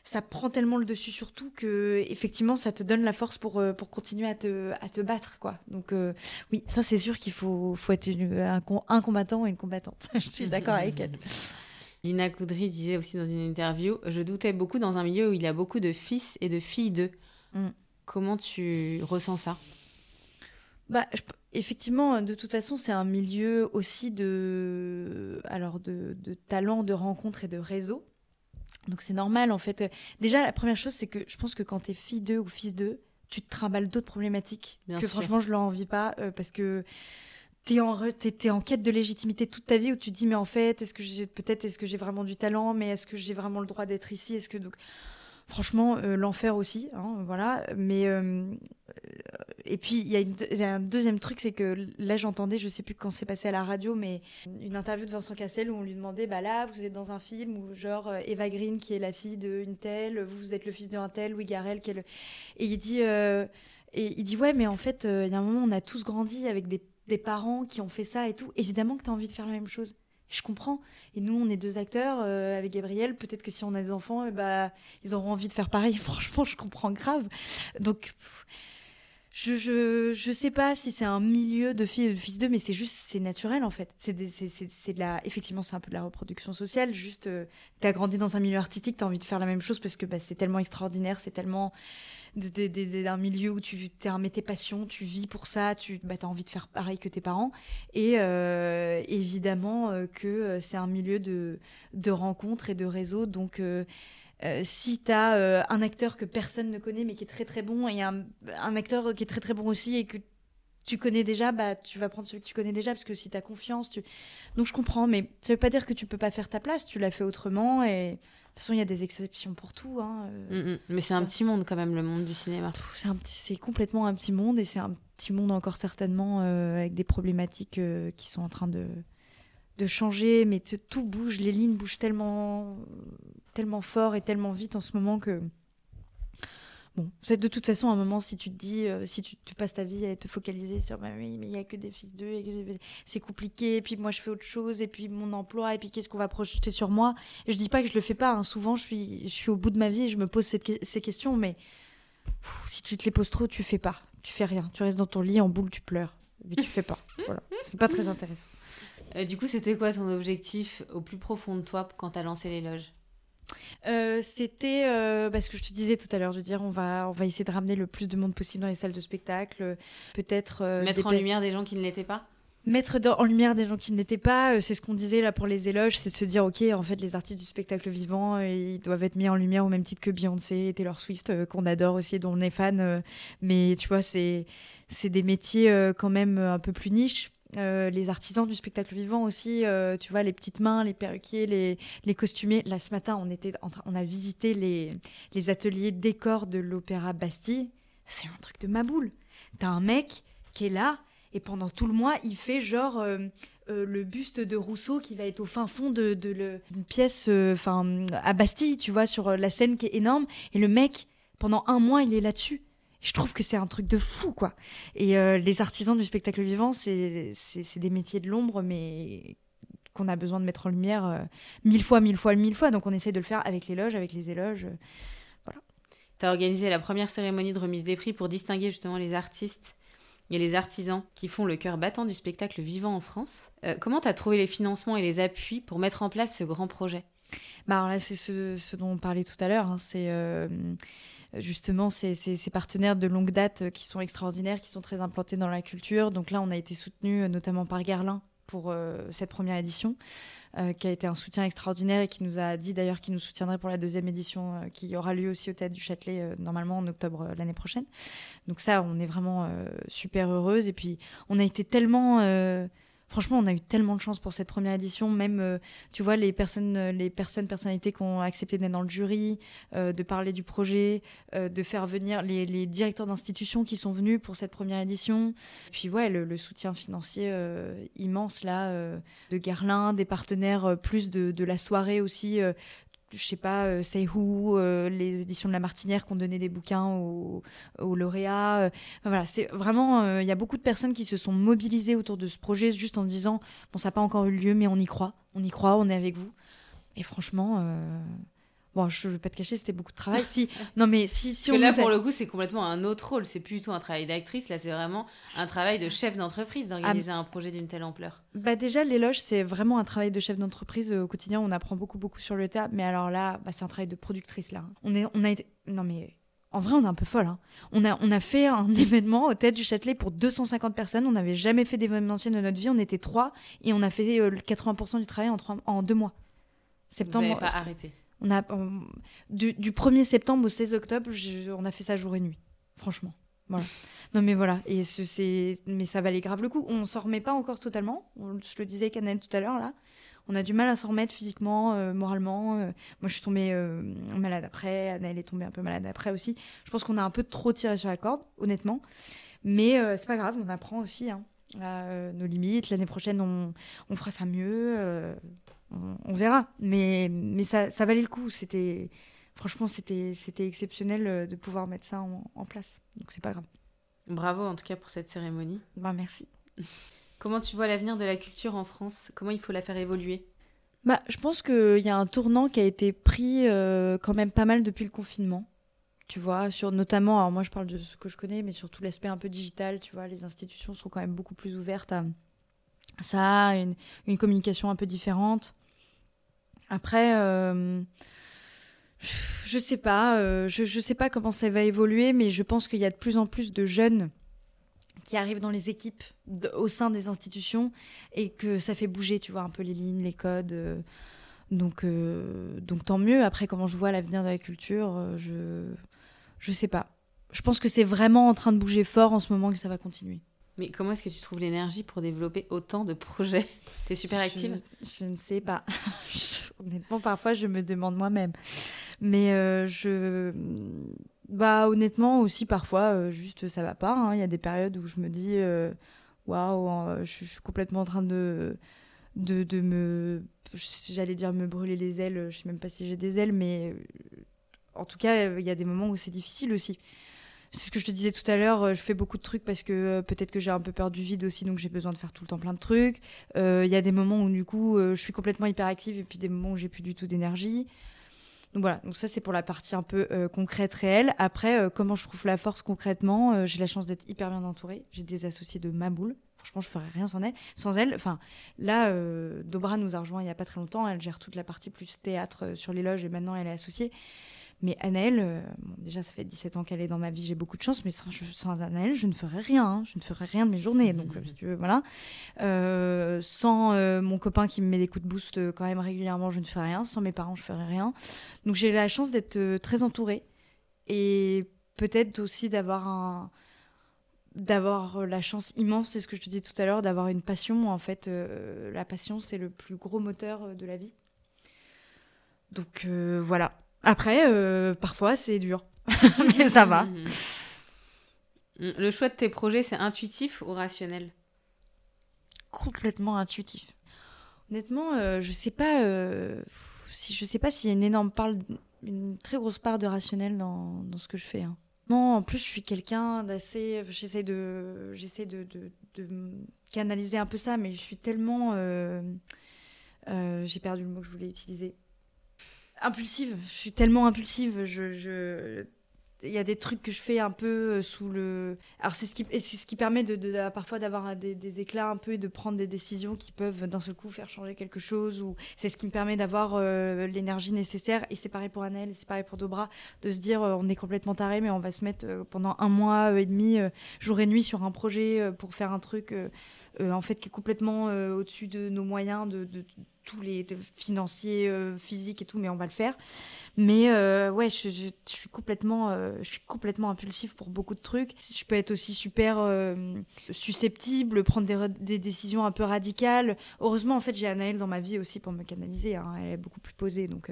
Speaker 2: ça prend tellement le dessus sur tout que effectivement ça te donne la force pour, euh, pour continuer à te, à te battre quoi. Donc euh, oui, ça c'est sûr qu'il faut, faut être un, un, combattant et une combattante. Je suis d'accord avec elle.
Speaker 1: Lina Coudry disait aussi dans une interview Je doutais beaucoup dans un milieu où il y a beaucoup de fils et de filles d'eux. Mm. Comment tu ressens ça?
Speaker 2: Bah, effectivement, de toute façon, c'est un milieu aussi de, alors de, de talent, de rencontres et de réseaux. Donc c'est normal en fait. Déjà, la première chose, c'est que je pense que quand t'es fille d'eux ou fils d'eux, tu te trimbales d'autres problématiques que franchement je leur envie pas euh, parce que t'es en, es, en quête de légitimité toute ta vie où tu te dis mais en fait est-ce que j'ai peut-être est-ce que j'ai vraiment du talent mais est-ce que j'ai vraiment le droit d'être ici? Est-ce que donc franchement euh, l'enfer aussi hein, voilà mais euh, et puis il y, a un deuxième truc c'est que là j'entendais je sais plus quand c'est passé à la radio mais une interview de Vincent Cassel où on lui demandait bah là vous êtes dans un film où genre euh, Eva Green qui est la fille d'une telle vous êtes le fils d'un tel Louis Garrel qui est le... et il dit et il dit ouais mais en fait il y a un moment on a tous grandi avec des des parents qui ont fait ça et tout, évidemment que tu as envie de faire la même chose. Je comprends. Et nous, on est deux acteurs euh, avec Gabriel. Peut-être que si on a des enfants, eh bah, ils auront envie de faire pareil. Franchement, je comprends grave. Donc, je, je, je, sais pas si c'est un milieu de filles de fils d'eux, mais c'est juste, c'est naturel en fait. C'est de la, effectivement, c'est un peu de la reproduction sociale. Juste, euh, tu as grandi dans un milieu artistique, tu as envie de faire la même chose parce que bah, c'est tellement extraordinaire, c'est tellement d'un milieu où tu es un métier passion, tu vis pour ça, tu bah, as envie de faire pareil que tes parents. Et euh, évidemment euh, que c'est un milieu de, de rencontres et de réseaux. Donc, si tu as un acteur que personne ne connaît mais qui est très très bon et un, un, acteur qui est très très bon aussi et que tu connais déjà, bah, tu vas prendre celui que tu connais déjà parce que si tu as confiance. Tu... Donc, je comprends, mais ça veut pas dire que tu peux pas faire ta place. Tu l'as fait autrement et toute façon, il y a des exceptions pour tout. Hein,
Speaker 1: euh. mm, mm. Mais c'est un petit monde quand même, le monde du cinéma.
Speaker 2: C'est complètement un petit monde et c'est un petit monde encore certainement euh, avec des problématiques euh, qui sont en train de, de changer. Mais tout bouge, les lignes bougent tellement, tellement fort et tellement vite en ce moment que Bon, de toute façon, à un moment, si tu te dis, euh, si tu, passes ta vie à te focaliser sur, bah oui, mais il n'y a que des fils d'eux, c'est compliqué, et puis moi je fais autre chose, et puis mon emploi, et puis qu'est-ce qu'on va projeter sur moi? Et je dis pas que je le fais pas, hein. souvent je suis, je suis au bout de ma vie et je me pose ces questions, mais si tu te les poses trop, tu fais pas, tu fais rien, tu restes dans ton lit en boule, tu pleures, mais tu fais pas. voilà, c'est pas très intéressant.
Speaker 1: Euh, du coup, c'était quoi ton objectif au plus profond de toi quand tu as lancé l'éloge
Speaker 2: euh, c'était euh, parce que je te disais tout à l'heure, je veux dire, on va, on va essayer de ramener le plus de monde possible dans les salles de spectacle, peut-être
Speaker 1: euh, mettre en lumière des gens qui ne l'étaient pas?
Speaker 2: Mettre en lumière des gens qui ne l'étaient pas, c'est ce qu'on disait là pour les éloges, c'est de se dire ok, en fait, les artistes du spectacle vivant, ils doivent être mis en lumière au même titre que Beyoncé et Taylor Swift, qu'on adore aussi, dont on est fan. mais tu vois, c'est c'est des métiers quand même un peu plus niches. Euh, les artisans du spectacle vivant aussi, euh, tu vois, les petites mains, les perruquiers, les, les costumiers. Là, ce matin, on, était on a visité les, les ateliers décors de l'Opéra Bastille. C'est un truc de ma boule. T'as un mec qui est là, et pendant tout le mois, il fait genre euh, le buste de Rousseau qui va être au fin fond de, de une pièce enfin à Bastille, tu vois, sur la scène qui est énorme. Et le mec, pendant un mois, il est là-dessus. Je trouve que c'est un truc de fou, quoi. Et euh, les artisans du spectacle vivant, c'est des métiers de l'ombre, mais qu'on a besoin de mettre en lumière euh, mille fois, mille fois, mille fois. Donc on essaye de le faire avec les loges, avec les éloges. Euh, voilà.
Speaker 1: Tu as organisé la première cérémonie de remise des prix pour distinguer justement les artistes et les artisans qui font le cœur battant du spectacle vivant en France. comment tu as trouvé les financements et les appuis pour mettre en place ce grand projet?
Speaker 2: Bah là, c'est ce, dont on parlait tout à l'heure. Hein. c'est justement ces, partenaires de longue date euh, qui sont extraordinaires, qui sont très implantés dans la culture. Donc là, on a été soutenu euh, notamment par Garlin pour euh, cette première édition, qui a été un soutien extraordinaire et qui nous a dit d'ailleurs qu'il nous soutiendrait pour la deuxième édition, qui aura lieu aussi au Théâtre du Châtelet normalement en octobre l'année prochaine. Donc ça, on est vraiment super heureuse. Et puis, on a été tellement franchement, on a eu tellement de chance pour cette première édition. Même, euh, tu vois, les personnes, euh, les personnes, personnalités qui ont accepté d'être dans le jury, euh, de parler du projet, de faire venir les, directeurs d'institutions qui sont venus pour cette première édition. Puis, ouais, le, soutien financier immense là de Garlin, des partenaires plus de, de la soirée aussi je sais pas, euh, Say Who, euh, les éditions de La Martinière qui ont donné des bouquins aux, lauréats. Euh, voilà, c'est vraiment, il y a beaucoup de personnes qui se sont mobilisées autour de ce projet juste en disant, bon, ça n'a pas encore eu lieu, mais on y croit, on y croit, on est avec vous. Et franchement, Bon, je ne vais pas te cacher, c'était beaucoup de travail. si, non, mais si, si
Speaker 1: on là, pour le coup, c'est complètement un autre rôle. C'est plus du tout un travail d'actrice. Là, c'est vraiment un travail de chef d'entreprise d'organiser un projet d'une telle ampleur.
Speaker 2: Bah déjà, l'éloge, c'est vraiment un travail de chef d'entreprise euh, au quotidien. On apprend beaucoup, beaucoup sur le tas. Mais alors là, bah, c'est un travail de productrice là. On est, on a été, non mais. En vrai, on est un peu folle. Hein. On, a, on a fait un événement au Théâtre du Châtelet pour 250 personnes. On n'avait jamais fait d'événementiel de notre vie. On était trois et on a fait 80% euh, du travail en, en deux mois.
Speaker 1: Septembre. Vous pas arrêté.
Speaker 2: On a, du, 1er septembre au 16 octobre, on a fait ça jour et nuit, franchement. Voilà. Non, mais voilà. Et c'est, mais ça valait grave le coup. On s'en remet pas encore totalement. je le disais avec tout à l'heure là. On a du mal à s'en remettre physiquement, euh, moralement. Euh. moi, je suis tombée euh, malade après. Annelle est tombée un peu malade après aussi. Je pense qu'on a un peu trop tiré sur la corde, honnêtement. Mais c'est pas grave, on apprend aussi hein, à nos limites. L'année prochaine, on, on, fera ça mieux. On, verra. Mais, mais ça, ça valait le coup. C'était franchement, c'était, c'était exceptionnel de pouvoir mettre ça en, place. Donc, c'est pas grave.
Speaker 1: Bravo en tout cas pour cette cérémonie.
Speaker 2: Ben, merci.
Speaker 1: Comment tu vois l'avenir de la culture en France? Comment il faut la faire évoluer?
Speaker 2: Bah, Je pense qu'il y a un tournant qui a été pris euh, quand même pas mal depuis le confinement. Tu vois, sur notamment, alors moi je parle de ce que je connais, mais surtout l'aspect un peu digital, tu vois, les institutions sont quand même beaucoup plus ouvertes à ça, une, une communication un peu différente. Après, euh, je sais pas, euh, je, sais pas comment ça va évoluer, mais je pense qu'il y a de plus en plus de jeunes qui arrivent dans les équipes au sein des institutions et que ça fait bouger, tu vois, un peu les lignes, les codes. Euh. donc, donc tant mieux. Après, comment je vois l'avenir de la culture, je je sais pas. Je pense que c'est vraiment en train de bouger fort en ce moment que ça va continuer.
Speaker 1: Mais comment est-ce que tu trouves l'énergie pour développer autant de projets Tu es super active
Speaker 2: je, ne sais pas. Honnêtement, parfois, je me demande moi-même. Mais je bah honnêtement aussi parfois euh, juste ça va pas. Hein. Il y a des périodes où je me dis euh, waouh, hein, je, suis complètement en train de de, de me j'allais dire me brûler les ailes. Je sais même pas si j'ai des ailes, mais euh, en tout cas il y a des moments où c'est difficile aussi. C'est ce que je te disais tout à l'heure, je fais beaucoup de trucs parce que peut-être que j'ai un peu peur du vide aussi, donc j'ai besoin de faire tout le temps plein de trucs. Il y a des moments où du coup je suis complètement hyperactive et puis des moments où j'ai plus du tout d'énergie. Donc voilà, donc ça c'est pour la partie un peu euh, concrète, réelle. Après, euh, comment je trouve la force concrètement euh, J'ai la chance d'être hyper bien entourée. J'ai des associés de ma boule. Franchement, je ferais rien sans elle. Sans elle, enfin, là, Dobra nous a rejoint il y a pas très longtemps. Elle gère toute la partie plus théâtre sur les loges et maintenant elle est associée. Mais Anaëlle, euh, déjà ça fait 17 ans qu'elle est dans ma vie, j'ai beaucoup de chance, mais sans, sans je ne ferais rien. Hein. Je ne ferais rien de mes journées. Donc, euh, si tu veux, voilà. Euh, sans mon copain qui me met des coups de boost quand même régulièrement, je ne ferais rien. Sans mes parents, je ne ferais rien. Donc j'ai la chance d'être très entourée et peut-être aussi d'avoir un d'avoir la chance immense, c'est ce que je te disais tout à l'heure, d'avoir une passion. En fait, la passion, c'est le plus gros moteur de la vie. Donc voilà, après, euh, parfois, c'est dur, mais ça va. Mm.
Speaker 1: Le choix de tes projets, c'est intuitif ou rationnel?
Speaker 2: Complètement intuitif. Honnêtement, euh, je sais pas euh, si je sais pas s'il y a une énorme part, une très grosse part de rationnel dans, dans ce que je fais. Hein. Non, en plus, je suis quelqu'un d'assez. J'essaie de, j'essaie de, de, de, canaliser un peu ça, mais je suis tellement. J'ai perdu le mot que je voulais utiliser impulsive. Je suis tellement impulsive. Je. Il y a des trucs que je fais un peu euh, sous le. Alors, c'est ce qui, c'est ce qui permet de, parfois d'avoir des, éclats un peu et de prendre des décisions qui peuvent d'un seul coup faire changer quelque chose. Ou c'est ce qui me permet d'avoir euh, l'énergie nécessaire. Et c'est pareil pour Annelle, c'est pareil pour Dobra, de se dire euh, on est complètement taré, mais on va se mettre pendant un mois et demi, jour et nuit, sur un projet pour faire un truc. en fait qui est complètement au-dessus de nos moyens de, tous les financiers, euh, physiques et tout, mais on va le faire. Mais euh, ouais, je, suis complètement, euh, je suis complètement impulsif pour beaucoup de trucs. Je peux être aussi super susceptible, prendre des, décisions un peu radicales. Heureusement, en fait, j'ai Anaëlle dans ma vie aussi pour me canaliser. Hein. Elle est beaucoup plus posée, donc.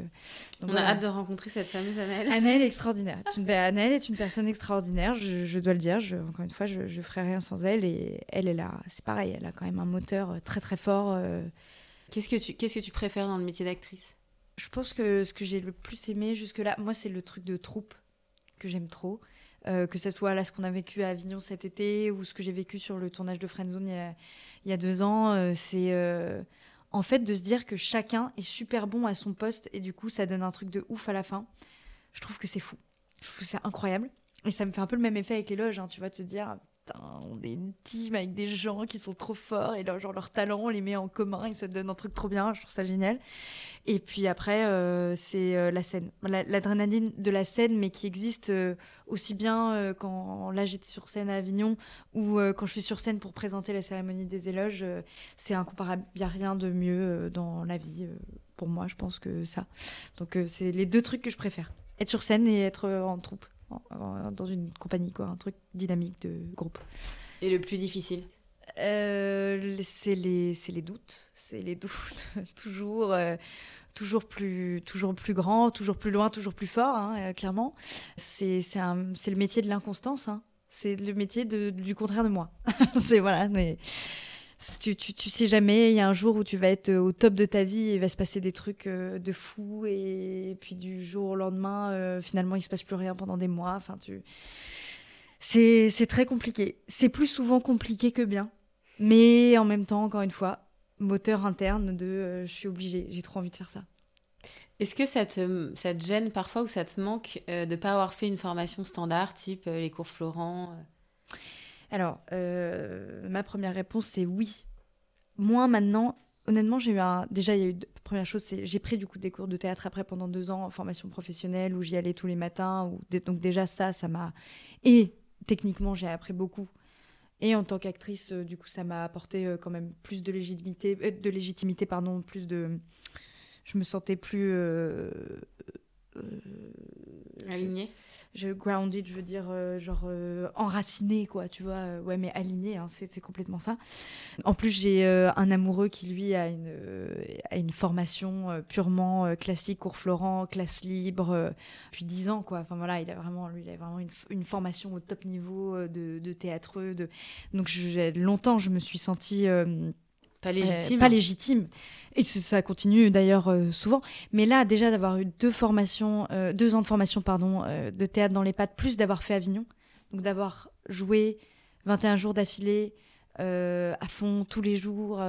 Speaker 1: on a hâte de rencontrer cette fameuse Anaëlle.
Speaker 2: Anaëlle est extraordinaire. Une, Anaëlle est une personne extraordinaire. Je, dois le dire. Encore une fois, je, je ferai rien sans elle. Et elle est là. C'est pareil. Elle a quand même un moteur très très fort.
Speaker 1: Qu'est-ce que tu qu'est-ce que tu préfères dans le métier d'actrice?
Speaker 2: Je pense que ce que j'ai le plus aimé jusque-là, moi, c'est le truc de troupe que j'aime trop. Euh, que ce soit là ce qu'on a vécu à Avignon cet été ou ce que j'ai vécu sur le tournage de Friendzone il y a, y a deux ans, euh, c'est euh, en fait de se dire que chacun est super bon à son poste et du coup ça donne un truc de ouf à la fin. Je trouve que c'est fou. Je trouve c'est incroyable. Et ça me fait un peu le même effet avec les loges, hein, tu vas te dire, on est une team avec des gens qui sont trop forts et leur, genre leur talent, on les met en commun et ça donne un truc trop bien. Je trouve ça génial. Et puis après, euh, c'est euh, la scène, l'adrénaline de la scène, mais qui existe euh, aussi bien quand là j'étais sur scène à Avignon ou quand je suis sur scène pour présenter la cérémonie des éloges. c'est incomparable. Il n'y a rien de mieux dans la vie pour moi. Je pense que ça. Donc c'est les deux trucs que je préfère être sur scène et être en troupe. Dans une compagnie, quoi, un truc dynamique de groupe.
Speaker 1: Et le plus difficile
Speaker 2: euh, C'est les, les doutes. C'est les doutes, toujours. Euh, toujours plus, toujours plus grand, toujours plus loin, toujours plus fort, hein, euh, clairement. C'est le métier de l'inconstance. Hein. C'est le métier de, du contraire de moi. c'est voilà, mais tu, sais jamais, il y a un jour où tu vas être au top de ta vie et il va se passer des trucs de fou et, puis du jour au lendemain, finalement, il se passe plus rien pendant des mois. Enfin, tu... C'est très compliqué. C'est plus souvent compliqué que bien. Mais en même temps, encore une fois, moteur interne de euh, je suis obligée, j'ai trop envie de faire ça.
Speaker 1: Est-ce que ça te, ça te gêne parfois ou ça te manque euh, de ne pas avoir fait une formation standard, type euh, les cours Florent
Speaker 2: Alors, ma première réponse, c'est oui. Moi, maintenant, honnêtement, j'ai eu un. Déjà, il y a eu. Première chose, c'est j'ai pris du coup des cours de théâtre après pendant deux ans en formation professionnelle où j'y allais tous les matins. Donc, déjà, ça, ça m'a. Et techniquement, j'ai appris beaucoup et en tant qu'actrice, euh, du coup, ça m'a apporté euh, quand même plus de légitimité, euh, de légitimité, pardon, plus de. Je me sentais plus
Speaker 1: aligné.
Speaker 2: je, grounded je veux dire euh, genre euh, enraciné quoi tu vois euh, ouais mais aligné hein, c'est complètement ça. En plus j'ai un amoureux qui lui a une a une formation purement classique cours Florent classe libre depuis 10 ans quoi. Enfin voilà il a vraiment lui il a vraiment une, une formation au top niveau de, de théâtreux de donc longtemps je me suis sentie
Speaker 1: pas légitime.
Speaker 2: pas légitime. Et ça continue d'ailleurs euh, souvent. Mais là, déjà d'avoir eu deux formations, euh, deux ans de formation pardon, euh, de théâtre dans les pattes, plus d'avoir fait Avignon, donc d'avoir joué 21 jours d'affilée à fond tous les jours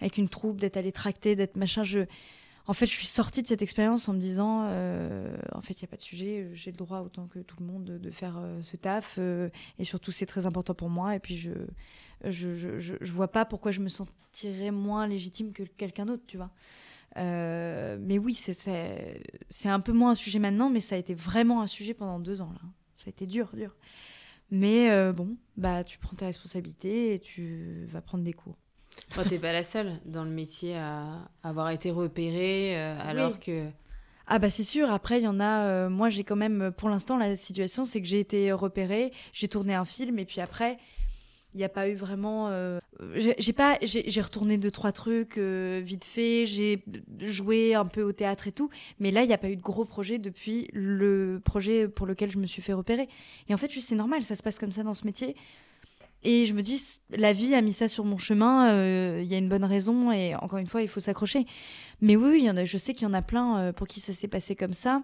Speaker 2: avec une troupe, d'être allé tracter, d'être machin. Je, en fait, je suis sortie de cette expérience en me disant, en fait, il n'y a pas de sujet, j'ai le droit autant que tout le monde de, de faire ce taf, et surtout c'est très important pour moi. Et puis je je, je, je, vois pas pourquoi je me sentirais moins légitime que quelqu'un d'autre, tu vois. Euh, mais oui, c'est un peu moins un sujet maintenant, mais ça a été vraiment un sujet pendant deux ans. Là. Ça a été dur, dur. Mais euh, bon, bah, tu prends tes responsabilités et tu vas prendre des cours.
Speaker 1: Tu t'es pas la seule dans le métier à avoir été repérée euh, alors que...
Speaker 2: Ah bah c'est sûr, après il y en a, moi j'ai quand même, pour l'instant la situation c'est que j'ai été repérée, j'ai tourné un film et puis après il n'y a pas eu vraiment. Euh, j'ai pas, j'ai retourné deux trois trucs euh, vite fait. J'ai joué un peu au théâtre et tout, mais là il n'y a pas eu de gros projet depuis le projet pour lequel je me suis fait repérer. Et en fait, c'est normal, ça se passe comme ça dans ce métier. Et je me dis, la vie a mis ça sur mon chemin. Euh, il y a une bonne raison et encore une fois, il faut s'accrocher. Mais oui, y en a. Je sais qu'il y en a plein pour qui ça s'est passé comme ça.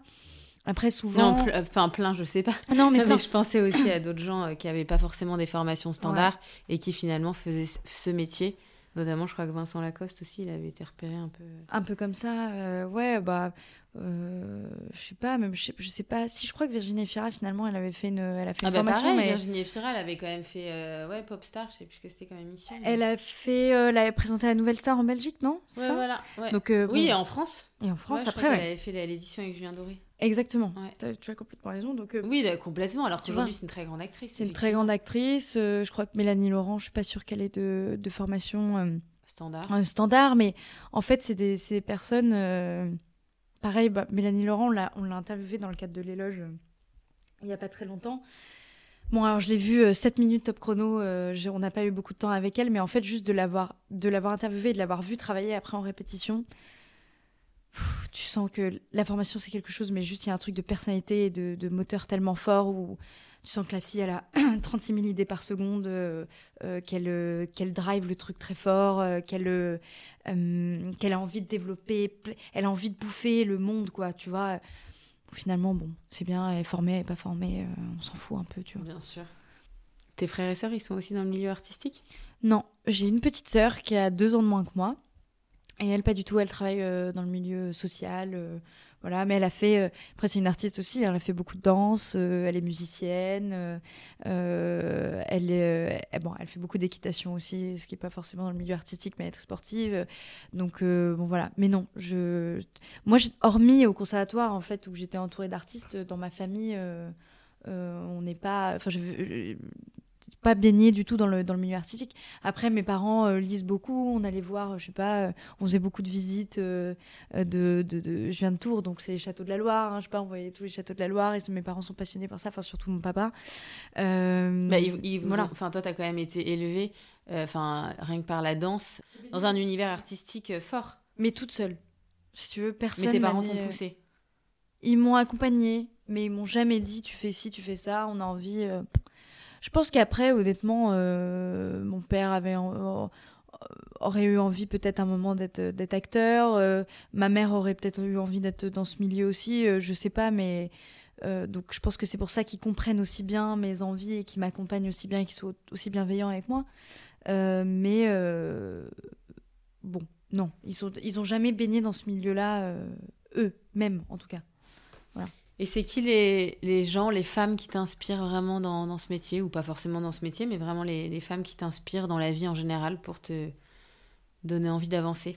Speaker 2: Après, souvent.
Speaker 1: Non, enfin, plein, je sais pas.
Speaker 2: Non, mais,
Speaker 1: je pensais aussi à d'autres gens euh, qui n'avaient pas forcément des formations standards et qui finalement faisaient ce métier. Notamment, je crois que Vincent Lacoste aussi, il avait été repéré un peu.
Speaker 2: Un peu comme ça, euh, ouais, bah. Euh, je sais pas, même je sais, sais, pas. Si je crois que Virginie Efira, finalement, elle avait fait une, elle a fait
Speaker 1: ah bah
Speaker 2: formation.
Speaker 1: Pareil, mais... Virginie Efira, elle avait quand même fait ouais, Popstar, je sais plus ce que c'était comme émission.
Speaker 2: Elle a fait, elle a présenté la Nouvelle Star en Belgique, non?
Speaker 1: Ouais, ça? voilà.
Speaker 2: Donc,
Speaker 1: Oui, et en France.
Speaker 2: Et en France,
Speaker 1: après,
Speaker 2: elle
Speaker 1: avait fait l'édition avec Julien Doré.
Speaker 2: Exactement. Tu as complètement raison. Donc, euh,
Speaker 1: Oui, complètement. Alors qu'aujourd'hui, c'est une très grande actrice.
Speaker 2: C'est une très grande actrice. Euh, je crois que Mélanie Laurent, je suis pas sûre qu'elle ait de, de formation euh,
Speaker 1: standard.
Speaker 2: standard, mais en fait, c'est des, des, personnes. Pareil, bah, Mélanie Laurent, on l'a interviewée dans le cadre de l'éloge il n'y a pas très longtemps. Bon, alors je l'ai vue 7 minutes top chrono, on n'a pas eu beaucoup de temps avec elle, mais en fait, juste de l'avoir interviewée et de l'avoir vue travailler après en répétition, tu sens que la formation c'est quelque chose, mais juste il y a un truc de personnalité et de, moteur tellement fort où tu sens que la fille elle a 36 000 idées par seconde, euh, euh, qu'elle euh, qu'elle drive le truc très fort, qu'elle qu'elle a envie de développer, elle a envie de bouffer le monde, quoi, tu vois. Finalement, bon, c'est bien, elle est formée, elle n'est pas formée, on s'en fout un peu, tu vois.
Speaker 1: Bien sûr. Tes frères et sœurs, ils sont aussi dans le milieu artistique?
Speaker 2: Non, j'ai une petite sœur qui a deux ans de moins que moi. Et elle, pas du tout. Elle travaille dans le milieu social. Euh, voilà, mais elle a fait. Euh, après, c'est une artiste aussi. Elle a fait beaucoup de danse. elle est musicienne. elle, est, bon, elle fait beaucoup d'équitation aussi, ce qui n'est pas forcément dans le milieu artistique, mais elle est très sportive. Donc, bon, voilà. Mais non, je. Moi, hormis au conservatoire, en fait, où j'étais entourée d'artistes, dans ma famille, on n'est pas. Enfin, je pas baignée du tout dans le, dans le milieu artistique. Après, mes parents euh, lisent beaucoup. On allait voir, je sais pas, on faisait beaucoup de visites de, de, de, Je viens de Tours, donc c'est les châteaux de la Loire. Hein, je sais pas, on voyait tous les châteaux de la Loire. Et mes parents sont passionnés par ça, enfin, surtout mon papa.
Speaker 1: Bah, voilà. Enfin, toi, tu as quand même été élevé enfin rien que par la danse, dans un univers artistique fort.
Speaker 2: Mais toute seule. Si tu veux, personne.
Speaker 1: Mais tes parents t'ont poussé.
Speaker 2: Ils m'ont accompagnée, mais ils m'ont jamais dit tu fais ci, tu fais ça, on a envie. Euh. Je pense qu'après, honnêtement, euh, mon père aurait eu envie peut-être un moment d'être d'être acteur. Euh, ma mère aurait peut-être eu envie d'être dans ce milieu aussi. je sais pas, mais donc je pense que c'est pour ça qu'ils comprennent aussi bien mes envies et qu'ils m'accompagnent aussi bien et qu'ils soient aussi bienveillants avec moi. mais bon, non, ils sont ont jamais baigné dans ce milieu-là eux même en tout cas.
Speaker 1: Et c'est qui les, les, gens, les femmes qui t'inspirent vraiment dans, dans, ce métier, ou pas forcément dans ce métier, mais vraiment les, les femmes qui t'inspirent dans la vie en général pour te donner envie d'avancer?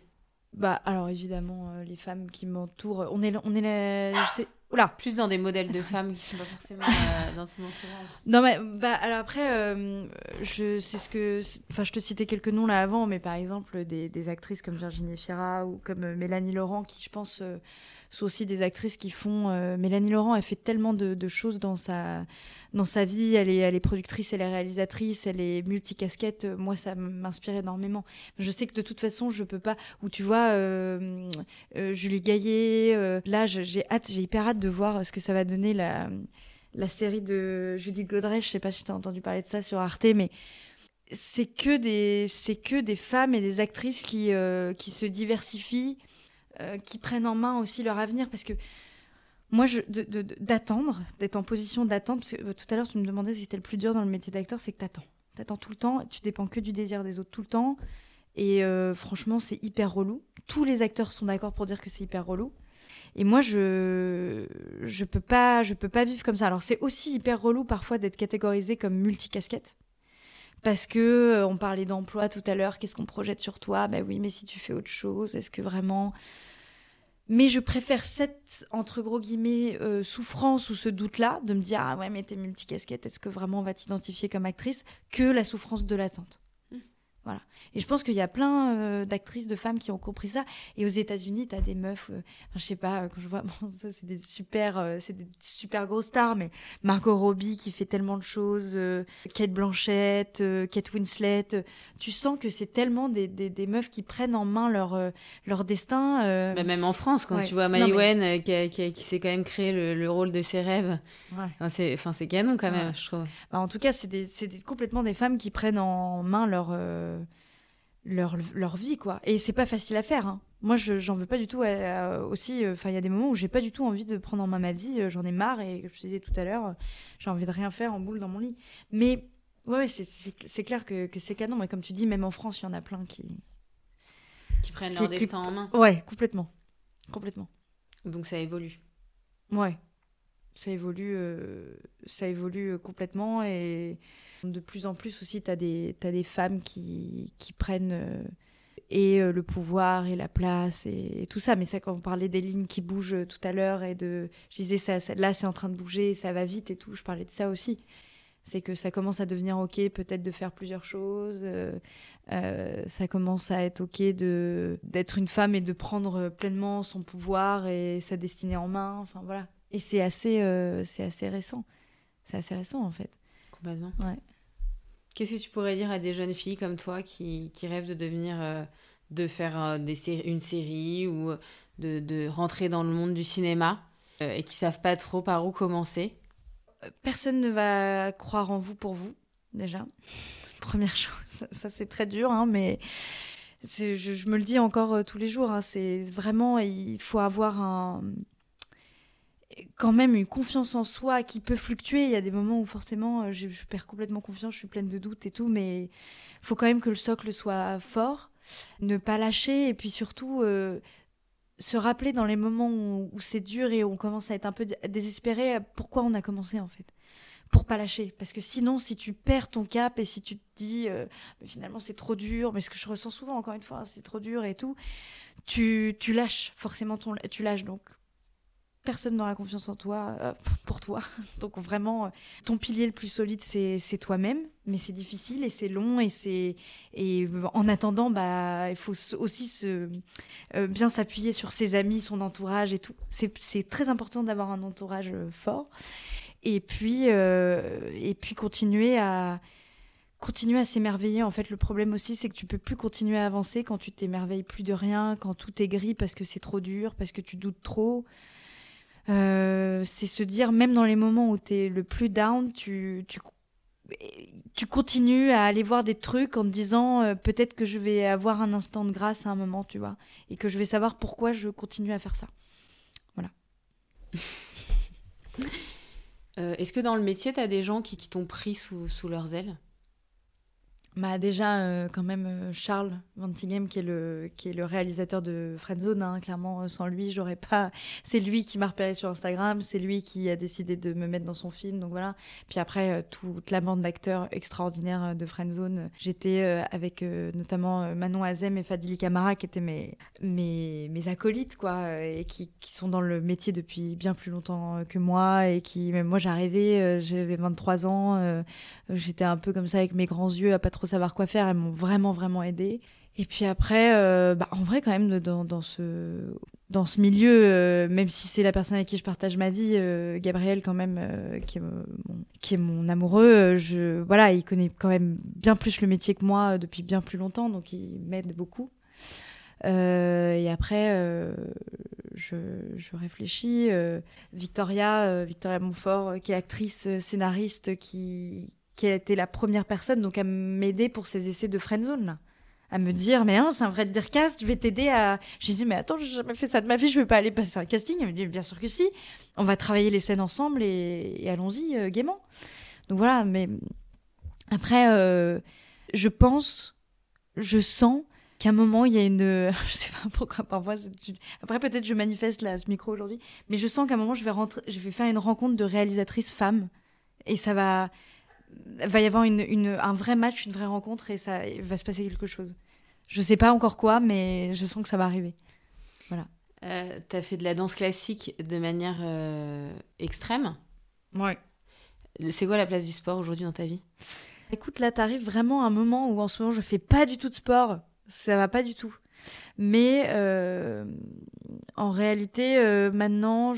Speaker 2: Bah alors évidemment, euh, les femmes qui m'entourent, on est, on est la, je sais,
Speaker 1: Oula. Plus dans des modèles de femmes qui sont pas forcément euh, dans ce entourage.
Speaker 2: Non mais bah alors après, euh, je c'est ce que, enfin je te citais quelques noms là avant, mais par exemple des, des actrices comme Virginie Fira ou comme Mélanie Laurent qui je pense sont aussi des actrices qui font. Euh, Mélanie Laurent, elle fait tellement de, choses dans sa, dans sa vie. Elle est, elle est productrice, elle est réalisatrice, elle est multicasquette. Moi, ça m'inspire énormément. Je sais que de toute façon, je peux pas. Ou tu vois, euh, euh, Julie Gaillet, là, j'ai hâte, j'ai hyper hâte de voir ce que ça va donner la, la série de Judith Godrèche. Je sais pas si tu as entendu parler de ça sur Arte, mais c'est que des que des femmes et des actrices qui qui se diversifient euh, qui prennent en main aussi leur avenir parce que moi, d'attendre, d'être en position d'attendre, parce que euh, tout à l'heure, tu me demandais si c'était le plus dur dans le métier d'acteur, c'est que t'attends. T'attends tout le temps, tu dépends que du désir des autres tout le temps. Et euh, franchement, c'est hyper relou. Tous les acteurs sont d'accord pour dire que c'est hyper relou. Et moi, je je peux pas je peux pas vivre comme ça. Alors c'est aussi hyper relou parfois d'être catégorisé comme multicasquette. Parce que on parlait d'emploi tout à l'heure, qu'est-ce qu'on projette sur toi? Ben oui, mais si tu fais autre chose, est-ce que vraiment? Mais je préfère cette, entre gros guillemets, euh, souffrance ou ce doute-là, de me dire, ah ouais, mais t'es multicasquette, est-ce que vraiment on va t'identifier comme actrice, que la souffrance de l'attente? Voilà. Et je pense qu'il y a plein euh, d'actrices, de femmes qui ont compris ça. Et aux États-Unis, tu as des meufs, euh, je sais pas, quand je vois, bon, ça c'est des super, euh, c'est des super grosses stars, mais Margot Robbie qui fait tellement de choses, Kate Blanchett, Kate Winslet, tu sens que c'est tellement des, des, des, meufs qui prennent en main leur, leur destin.
Speaker 1: Bah, même en France, quand tu vois Maïwen qui, qui, qui s'est quand même créé le, le, rôle de ses rêves, ouais. enfin, c'est canon quand même, je trouve.
Speaker 2: Bah, en tout cas, c'est complètement des femmes qui prennent en main leur leur, leur vie, quoi. Et c'est pas facile à faire. Hein. Moi, je j'en veux pas du tout. Euh, aussi, euh, enfin, il y a des moments où j'ai pas du tout envie de prendre en main ma vie. Euh, j'en ai marre et, je te disais tout à l'heure, j'ai envie de rien faire en boule dans mon lit. Mais ouais, c'est clair que, que c'est canon. Mais comme tu dis, même en France, il y en a plein qui
Speaker 1: qui prennent leur destin en main.
Speaker 2: Ouais, complètement, complètement.
Speaker 1: Donc ça évolue.
Speaker 2: Ouais, ça évolue, ça évolue complètement et de plus en plus aussi, tu as, des, des femmes qui, qui prennent euh, et euh, le pouvoir et la place et, tout ça. Mais ça, quand on parlait des lignes qui bougent euh, tout à l'heure et de. Je disais, ça, là, c'est en train de bouger, ça va vite et tout. Je parlais de ça aussi. C'est que ça commence à devenir OK, peut-être de faire plusieurs choses. ça commence à être OK de, d'être une femme et de prendre pleinement son pouvoir et sa destinée en main. Enfin, voilà. Et c'est assez, c'est assez récent. C'est assez récent, en fait.
Speaker 1: Complètement.
Speaker 2: Ouais.
Speaker 1: Qu'est-ce que tu pourrais dire à des jeunes filles comme toi qui, qui rêvent de devenir, euh, de faire euh, des une série ou de, de, rentrer dans le monde du cinéma euh, et qui savent pas trop par où commencer?
Speaker 2: Personne ne va croire en vous pour vous, déjà. Première chose, ça, c'est très dur, hein, mais je, je, me le dis encore tous les jours. Hein, c'est vraiment, il faut avoir un, quand même une confiance en soi qui peut fluctuer. Il y a des moments où forcément euh, je, perds complètement confiance, je suis pleine de doutes et tout, mais il faut quand même que le socle soit fort, ne pas lâcher et puis surtout euh, se rappeler dans les moments où, c'est dur et on commence à être un peu désespéré pourquoi on a commencé en fait. Pour pas lâcher. Parce que sinon, si tu perds ton cap et si tu te dis euh, finalement c'est trop dur, mais ce que je ressens souvent encore une fois, c'est trop dur et tout, tu, tu lâches forcément ton. Tu lâches donc personne n'aura confiance en toi euh, pour toi. Donc vraiment, euh, ton pilier le plus solide, c'est toi-même. Mais c'est difficile et c'est long et c'est et en attendant, bah il faut aussi se euh, bien s'appuyer sur ses amis, son entourage et tout. C'est très important d'avoir un entourage fort. Et puis et puis continuer à continuer à s'émerveiller. En fait, le problème aussi, c'est que tu peux plus continuer à avancer quand tu t'émerveilles plus de rien, quand tout est gris parce que c'est trop dur, parce que tu doutes trop. Euh, c'est se dire, même dans les moments où tu es le plus down, tu, tu, tu, continues à aller voir des trucs en te disant euh, peut-être que je vais avoir un instant de grâce à un moment, tu vois, et que je vais savoir pourquoi je continue à faire ça. Voilà.
Speaker 1: Euh, est-ce que dans le métier, tu as des gens qui, qui t'ont pris sous, sous leurs ailes?
Speaker 2: Bah déjà euh, quand même euh, Charles Vantigem qui est le qui est le réalisateur de Friendzone hein, clairement euh, sans lui j'aurais pas c'est lui qui m'a repéré sur Instagram c'est lui qui a décidé de me mettre dans son film donc voilà. Puis après toute la bande d'acteurs extraordinaires de Friendzone j'étais avec notamment Manon Azem et Fadili Camara qui étaient mes mes mes acolytes quoi et qui, qui sont dans le métier depuis bien plus longtemps que moi et qui même moi j'arrivais j'avais 23 ans j'étais un peu comme ça avec mes grands yeux à pas savoir quoi faire. Elles m'ont vraiment, vraiment aidé. Et puis après, euh, bah, en vrai, quand même, dans, dans ce, dans ce milieu, euh, même si c'est la personne avec qui je partage ma vie, euh, Gabriel, quand même, qui, est mon, qui est mon amoureux, je, voilà, il connaît quand même bien plus le métier que moi depuis bien plus longtemps, donc il m'aide beaucoup. et après, je, je, réfléchis. Victoria, Victoria Montfort, qui est actrice, scénariste, qui, qui a été la première personne donc à m'aider pour ces essais de friendzone là. À me dire mais non c'est un vrai dire cast je vais t'aider à j'ai dit mais attends j'ai jamais fait ça de ma vie je vais pas aller passer un casting. Elle me dit bien sûr que si on va travailler les scènes ensemble et, allons-y euh, gaiement. Donc voilà mais après euh, je pense je sens qu'à un moment il y a une je sais pas pourquoi parfois après peut-être je manifeste là ce micro aujourd'hui mais je sens qu'à un moment je vais rentrer je vais faire une rencontre de réalisatrices femmes et ça va va y avoir une, un vrai match, une vraie rencontre et ça va se passer quelque chose. Je sais pas encore quoi, mais je sens que ça va arriver. Voilà.
Speaker 1: Euh, tu as fait de la danse classique de manière euh, extrême?
Speaker 2: Ouais.
Speaker 1: C'est quoi la place du sport aujourd'hui dans ta vie?
Speaker 2: Écoute, là, t'arrives vraiment à un moment où en ce moment je fais pas du tout de sport. Ça va pas du tout. Mais euh, en réalité, euh, maintenant,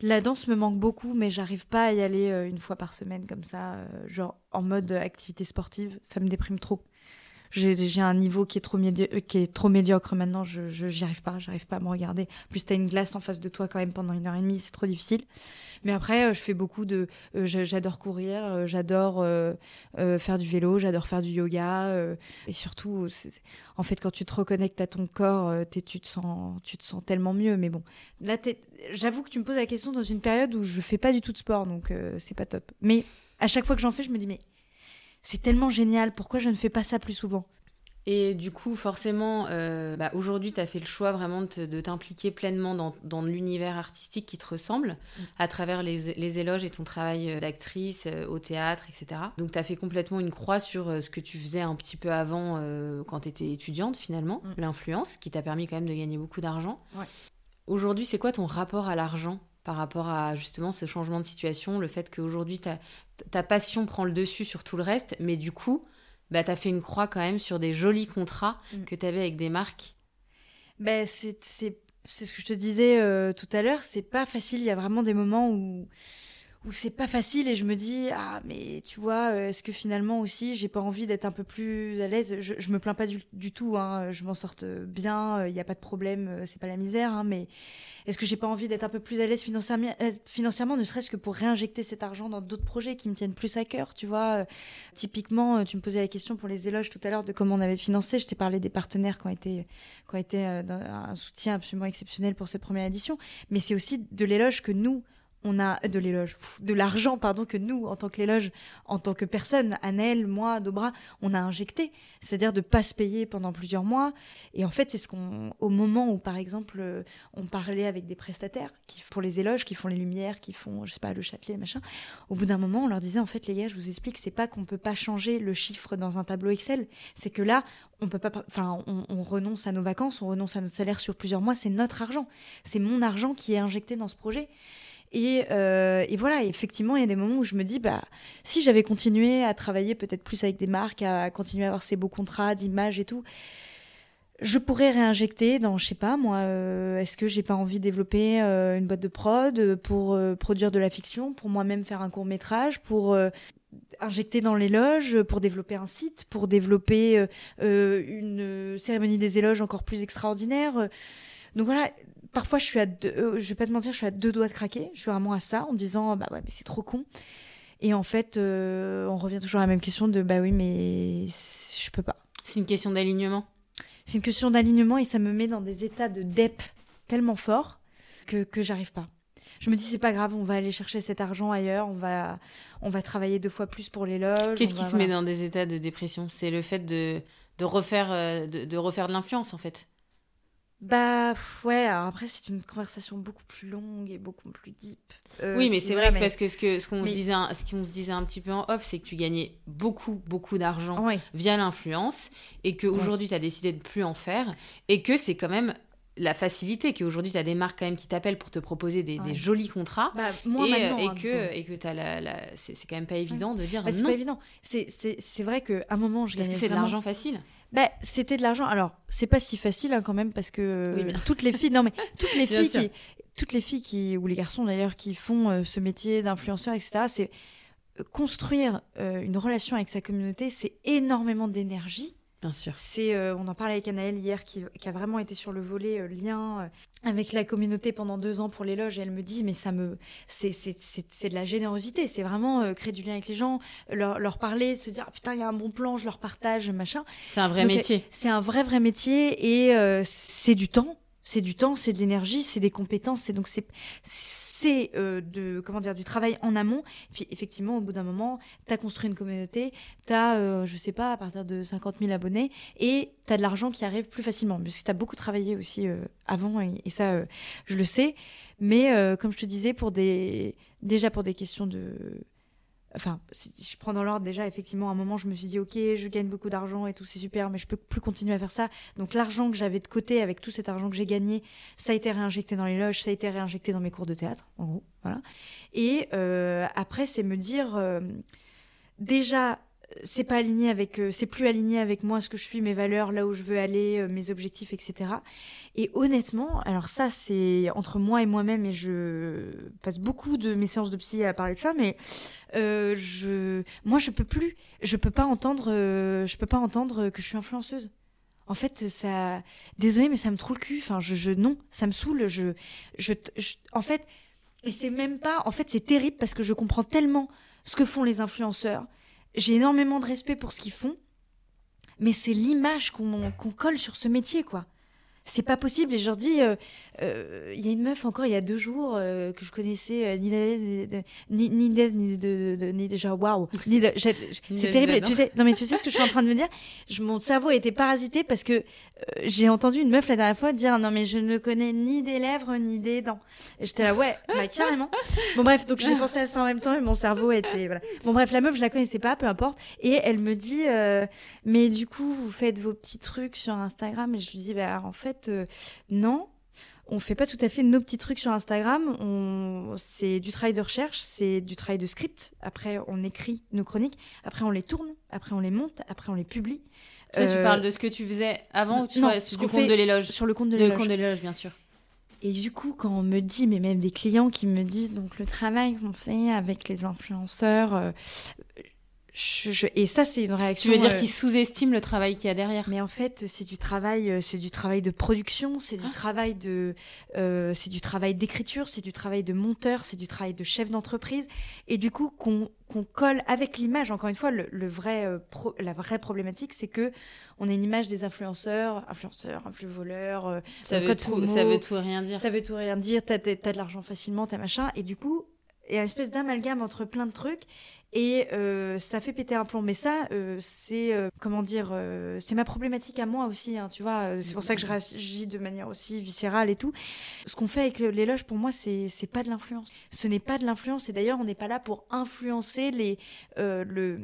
Speaker 2: la danse me manque beaucoup, mais j'arrive pas à y aller euh, une fois par semaine comme ça, genre en mode activité sportive. Ça me déprime trop j'ai un niveau qui est trop, trop médiocre maintenant, je j'y arrive pas, j'arrive pas à me regarder. En plus, tu as une glace en face de toi quand même pendant une heure et demie, c'est trop difficile. Mais après, euh, je fais beaucoup de. Euh, j'adore courir, euh, j'adore faire du vélo, j'adore faire du yoga. et surtout, en fait, quand tu te reconnectes à ton corps, tu, te sens, tu te sens tellement mieux. Mais bon, là, j'avoue que tu me poses la question dans une période où je fais pas du tout de sport, donc c'est pas top. Mais à chaque fois que j'en fais, je me dis, mais c'est tellement génial, pourquoi je ne fais pas ça plus souvent?
Speaker 1: Et du coup, forcément, euh, bah, aujourd'hui, tu as fait le choix vraiment de t'impliquer pleinement dans, l'univers artistique qui te ressemble, mm. à travers les, éloges et ton travail euh, d'actrice euh, au théâtre, etc. Donc, tu as fait complètement une croix sur ce que tu faisais un petit peu avant, quand tu étais étudiante, finalement, mm. l'influence, qui t'a permis quand même de gagner beaucoup d'argent. Aujourd'hui, c'est quoi ton rapport à l'argent? Par rapport à justement ce changement de situation, le fait qu'aujourd'hui ta, ta passion prend le dessus sur tout le reste, mais du coup, bah, tu as fait une croix quand même sur des jolis contrats mm. que tu avais avec des marques.
Speaker 2: Ben, c'est ce que je te disais euh, tout à l'heure, c'est pas facile, il y a vraiment des moments où où c'est pas facile et je me dis ah mais tu vois euh, est-ce que finalement aussi j'ai pas envie d'être un peu plus à l'aise? Je, je me plains pas du, du tout hein, je m'en sorte bien il n'y a pas de problème c'est pas la misère hein, mais est-ce que j'ai pas envie d'être un peu plus à l'aise financièrement, euh, financièrement ne serait-ce que pour réinjecter cet argent dans d'autres projets qui me tiennent plus à cœur tu vois? Typiquement tu me posais la question pour les éloges tout à l'heure de comment on avait financé. Je t'ai parlé des partenaires qui ont été qui ont été un soutien absolument exceptionnel pour cette première édition mais c'est aussi de l'éloge que nous on a de l'éloge, de l'argent, pardon, que nous, en tant que l'éloge, en tant que personne, Annelle, moi, Dobra, on a injecté. C'est-à-dire de pas se payer pendant plusieurs mois. Et en fait, c'est ce qu'on, au moment où, par exemple, euh, on parlait avec des prestataires qui, pour les éloges, qui font les lumières, qui font, je sais pas, le Châtelet, machin. Au bout d'un moment, on leur disait, en fait, les gars, je vous explique, c'est pas qu'on peut pas changer le chiffre dans un tableau Excel. C'est que là, on peut pas, enfin, on renonce à nos vacances, on renonce à notre salaire sur plusieurs mois. C'est notre argent. C'est mon argent qui est injecté dans ce projet. Euh, et, voilà, effectivement, il y a des moments où je me dis, bah, si j'avais continué à travailler peut-être plus avec des marques, à continuer à avoir ces beaux contrats d'image et tout, je pourrais réinjecter dans, je sais pas, moi, euh, est-ce que j'ai pas envie de développer euh, une boîte de prod pour produire de la fiction, pour moi-même faire un court métrage, pour injecter dans l'éloge, pour développer un site, pour développer une cérémonie des éloges encore plus extraordinaire. Donc voilà, parfois je suis à deux, euh, je vais pas te mentir, je suis à deux doigts de craquer. Je suis vraiment à ça en me disant bah ouais mais c'est trop con. Et en fait, euh, on revient toujours à la même question de bah oui mais je peux pas.
Speaker 1: C'est une question d'alignement.
Speaker 2: C'est une question d'alignement et ça me met dans des états de dep tellement forts que que j'arrive pas. Je me dis c'est pas grave, on va aller chercher cet argent ailleurs, on va on va travailler deux fois plus pour les loges.
Speaker 1: Qu'est-ce qui se met dans des états de dépression? C'est le fait de de refaire euh, de refaire de l'influence en fait.
Speaker 2: Bah ouais, alors après c'est une conversation beaucoup plus longue et beaucoup plus deep.
Speaker 1: Euh, oui, mais c'est vrai parce que ce que ce qu'on se disait ce qu'on se disait un petit peu en off, c'est que tu gagnais beaucoup beaucoup d'argent via l'influence et qu'aujourd'hui tu as décidé de plus en faire et que c'est quand même la facilité qu'aujourd'hui tu as des marques quand même qui t'appellent pour te proposer des, jolis contrats
Speaker 2: bah, moi, et,
Speaker 1: et, hein, que, et que tu la, la... c'est quand même pas évident de dire bah,
Speaker 2: c'est pas évident. C'est vrai qu'à un moment je
Speaker 1: parce que c'est de l'argent facile
Speaker 2: bah, c'était de l'argent. Alors, c'est pas si facile hein, quand même parce que toutes les filles, non mais toutes les filles qui, toutes les filles qui ou les garçons d'ailleurs qui font euh, ce métier d'influenceur, etc. C'est euh, construire euh, une relation avec sa communauté, c'est énormément d'énergie
Speaker 1: Bien sûr.
Speaker 2: C'est, euh, on en parlait avec Anaëlle hier, qui, a vraiment été sur le volet euh, lien euh, avec la communauté pendant deux ans pour l'éloge. Et elle me dit, mais ça me, c'est, c'est, de la générosité. C'est vraiment créer du lien avec les gens, leur, leur parler, se dire, ah, putain, il y a un bon plan, je leur partage, machin.
Speaker 1: C'est un vrai métier.
Speaker 2: C'est un vrai, vrai métier et c'est du temps. C'est du temps, c'est de l'énergie, c'est des compétences. C'est donc c'est c'est euh, de comment du travail en amont. puis effectivement, au bout d'un moment, tu as construit une communauté, tu as, euh, je sais pas, à partir de 50 000 abonnés, et tu as de l'argent qui arrive plus facilement, parce que tu as beaucoup travaillé aussi euh, avant, et, ça, je le sais. Mais comme je te disais, pour des, déjà pour des questions de Enfin, si je prends dans l'ordre déjà, effectivement, à un moment, je me suis dit, ok, je gagne beaucoup d'argent et tout, c'est super, mais je peux plus continuer à faire ça. Donc l'argent que j'avais de côté, avec tout cet argent que j'ai gagné, ça a été réinjecté dans les loges, ça a été réinjecté dans mes cours de théâtre, en gros, voilà. Et euh, après, c'est me dire, euh, déjà, c'est pas aligné avec, euh, c'est plus aligné avec moi, ce que je suis, mes valeurs, là où je veux aller, euh, mes objectifs, etc. Et honnêtement, alors ça, c'est entre moi et moi-même, et je passe beaucoup de mes séances de psy à parler de ça, mais euh, je, moi, je peux plus, je peux pas entendre, je peux pas entendre que je suis influenceuse. En fait, ça, désolé, mais ça me trouve le cul. Enfin, je, je non, ça me saoule. Je, je, je en fait, et c'est même pas, en fait, c'est terrible parce que je comprends tellement ce que font les influenceurs j'ai énormément de respect pour ce qu'ils font, mais c'est l'image qu'on colle sur ce métier, quoi c'est pas possible. Et je leur dis, euh, euh, il y a une meuf encore il y a deux jours euh, que je connaissais, ni ni ni ni de, ni déjà waouh, c'est terrible. Tu sais, non mais tu sais ce que je suis en train de me dire? Je, Mon cerveau a été parasité parce que j'ai entendu une meuf la dernière fois dire non mais je ne connais ni des lèvres ni des dents. Et j'étais là ouais, bah carrément. Bon bref, donc j'ai pensé à ça en même temps et mon cerveau était voilà. Bon bref, la meuf je la connaissais pas, peu importe. Et elle me dit mais du coup vous faites vos petits trucs sur Instagram et je lui dis bah en fait euh, non, on fait pas tout à fait nos petits trucs sur Instagram. On... C'est du travail de recherche, c'est du travail de script. Après, on écrit nos chroniques. Après, on les tourne. Après, on les monte. Après, on les publie.
Speaker 1: Ça, tu euh, parles de ce que tu faisais avant ou tu non, sur le compte de l'éloge
Speaker 2: Sur le compte de
Speaker 1: l'éloge. bien sûr.
Speaker 2: Et du coup, quand on me dit, mais même des clients qui me disent, donc le travail qu'on fait avec les influenceurs, euh, et ça, c'est une réaction.
Speaker 1: Tu veux dire euh, qu'ils sous-estiment le travail qu'il y a derrière?
Speaker 2: Mais en fait, c'est du travail, euh, c'est du travail de production, c'est du ah. travail de, euh, c'est du travail d'écriture, c'est du travail de monteur, c'est du travail de chef d'entreprise. Et du coup, qu'on qu'on colle avec l'image. Encore une fois, le, vrai, euh, la vraie problématique, c'est que on a une image des influenceurs, influenceurs, influvoleurs,
Speaker 1: euh, ça, veut tout, ça veut tout rien dire.
Speaker 2: Ça veut tout rien dire. T'as as, de l'argent facilement, t'as machin, et du coup, il y a une espèce d'amalgame entre plein de trucs et euh, ça fait péter un plomb. Mais ça, euh, c'est euh, comment dire, c'est ma problématique à moi aussi. Hein, tu vois, c'est pour ça que je réagis de manière aussi viscérale et tout. Ce qu'on fait avec l'éloge, pour moi, c'est c'est pas de l'influence. Ce n'est pas de l'influence. Et d'ailleurs, on n'est pas là pour influencer les le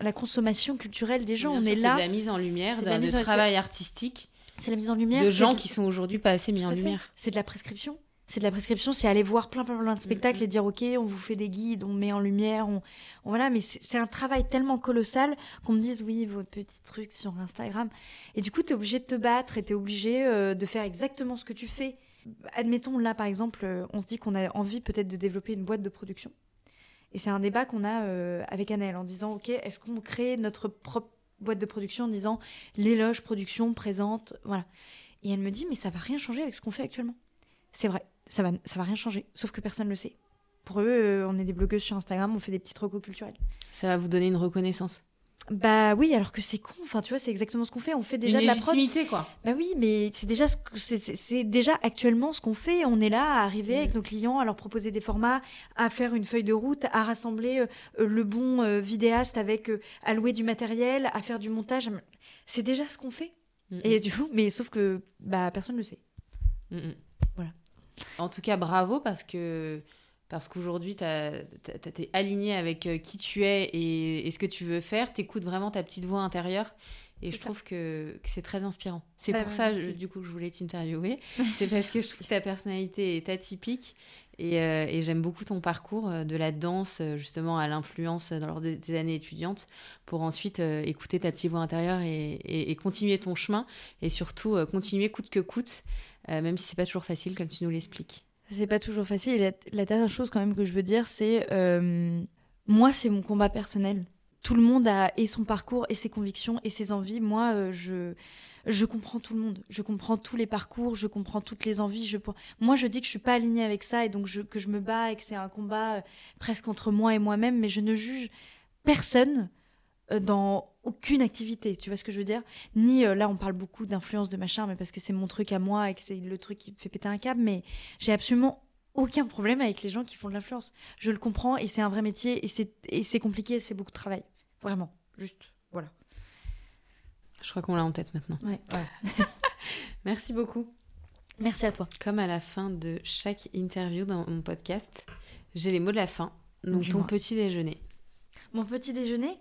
Speaker 2: la consommation culturelle des gens. on est, là.
Speaker 1: C'est de la mise en lumière d'un travail artistique.
Speaker 2: C'est la mise en lumière
Speaker 1: de gens qui sont aujourd'hui pas assez mis en lumière.
Speaker 2: C'est de la prescription c'est de la prescription, c'est aller voir plein, plein, plein de spectacles mm, et dire, OK, on vous fait des guides, on met en lumière, on, voilà, mais c'est un travail tellement colossal qu'on me dise, oui, vos petits trucs sur Instagram. Et du coup, tu es obligé de te battre et tu es obligé euh, de faire exactement ce que tu fais. Admettons, là, par exemple, euh, on se dit qu'on a envie peut-être de développer une boîte de production. Et c'est un débat qu'on a euh, avec Annelle en disant, OK, est-ce qu'on crée notre propre boîte de production en disant l'éloge production présente, voilà. Et elle me dit, mais ça va rien changer avec ce qu'on fait actuellement. C'est vrai ça va, ça va rien changer. Sauf que personne ne le sait. Pour eux, euh, on est des blogueuses sur Instagram, on fait des petits recos culturels.
Speaker 1: Ça va vous donner une reconnaissance
Speaker 2: bah oui, alors que c'est con. Enfin, tu vois, c'est exactement ce qu'on fait. On fait déjà de la
Speaker 1: prod. quoi.
Speaker 2: Bah oui, mais c'est déjà, c'est déjà actuellement ce qu'on fait. On est là à arriver avec mm. nos clients, à leur proposer des formats, à faire une feuille de route, à rassembler euh, euh, le bon vidéaste avec à louer du matériel, à faire du montage. C'est déjà ce qu'on fait. Mm, Et du coup, mais sauf que bah personne ne le sait.
Speaker 1: En tout cas, bravo parce que parce qu'aujourd'hui, tu es aligné avec euh, qui tu es et, ce que tu veux faire. Tu écoutes vraiment ta petite voix intérieure. Et je trouve que, c'est très inspirant. C'est bah pour ça, du coup, que je voulais t'interviewer. c'est parce que je trouve que ta personnalité est atypique. Et, euh, et j'aime beaucoup ton parcours euh, de la danse, justement, à l'influence lors de tes années étudiantes, pour ensuite écouter ta petite voix intérieure et, et, continuer ton chemin. Et surtout, continuer coûte que coûte même si c'est pas toujours facile, comme tu nous l'expliques.
Speaker 2: C'est pas toujours facile. La, dernière chose quand même que je veux dire, c'est euh, moi, c'est mon combat personnel. Tout le monde a et son parcours et ses convictions et ses envies. Moi, euh, je je comprends tout le monde. Je comprends tous les parcours, je comprends toutes les envies. Je, moi, je dis que je suis pas alignée avec ça et donc que je me bats et que c'est un combat presque entre moi et moi-même, mais je ne juge personne dans aucune activité, tu vois ce que je veux dire? Ni euh, là, on parle beaucoup d'influence de machin, mais parce que c'est mon truc à moi et que c'est le truc qui me fait péter un câble, mais j'ai absolument aucun problème avec les gens qui font de l'influence. Je le comprends et c'est un vrai métier et c'est compliqué, c'est beaucoup de travail. Vraiment, juste, voilà.
Speaker 1: Je crois qu'on l'a en tête maintenant.
Speaker 2: Ouais.
Speaker 1: Merci beaucoup.
Speaker 2: Merci à toi.
Speaker 1: Comme à la fin de chaque interview dans mon podcast, j'ai les mots de la fin. Donc ton petit déjeuner.
Speaker 2: Mon petit déjeuner?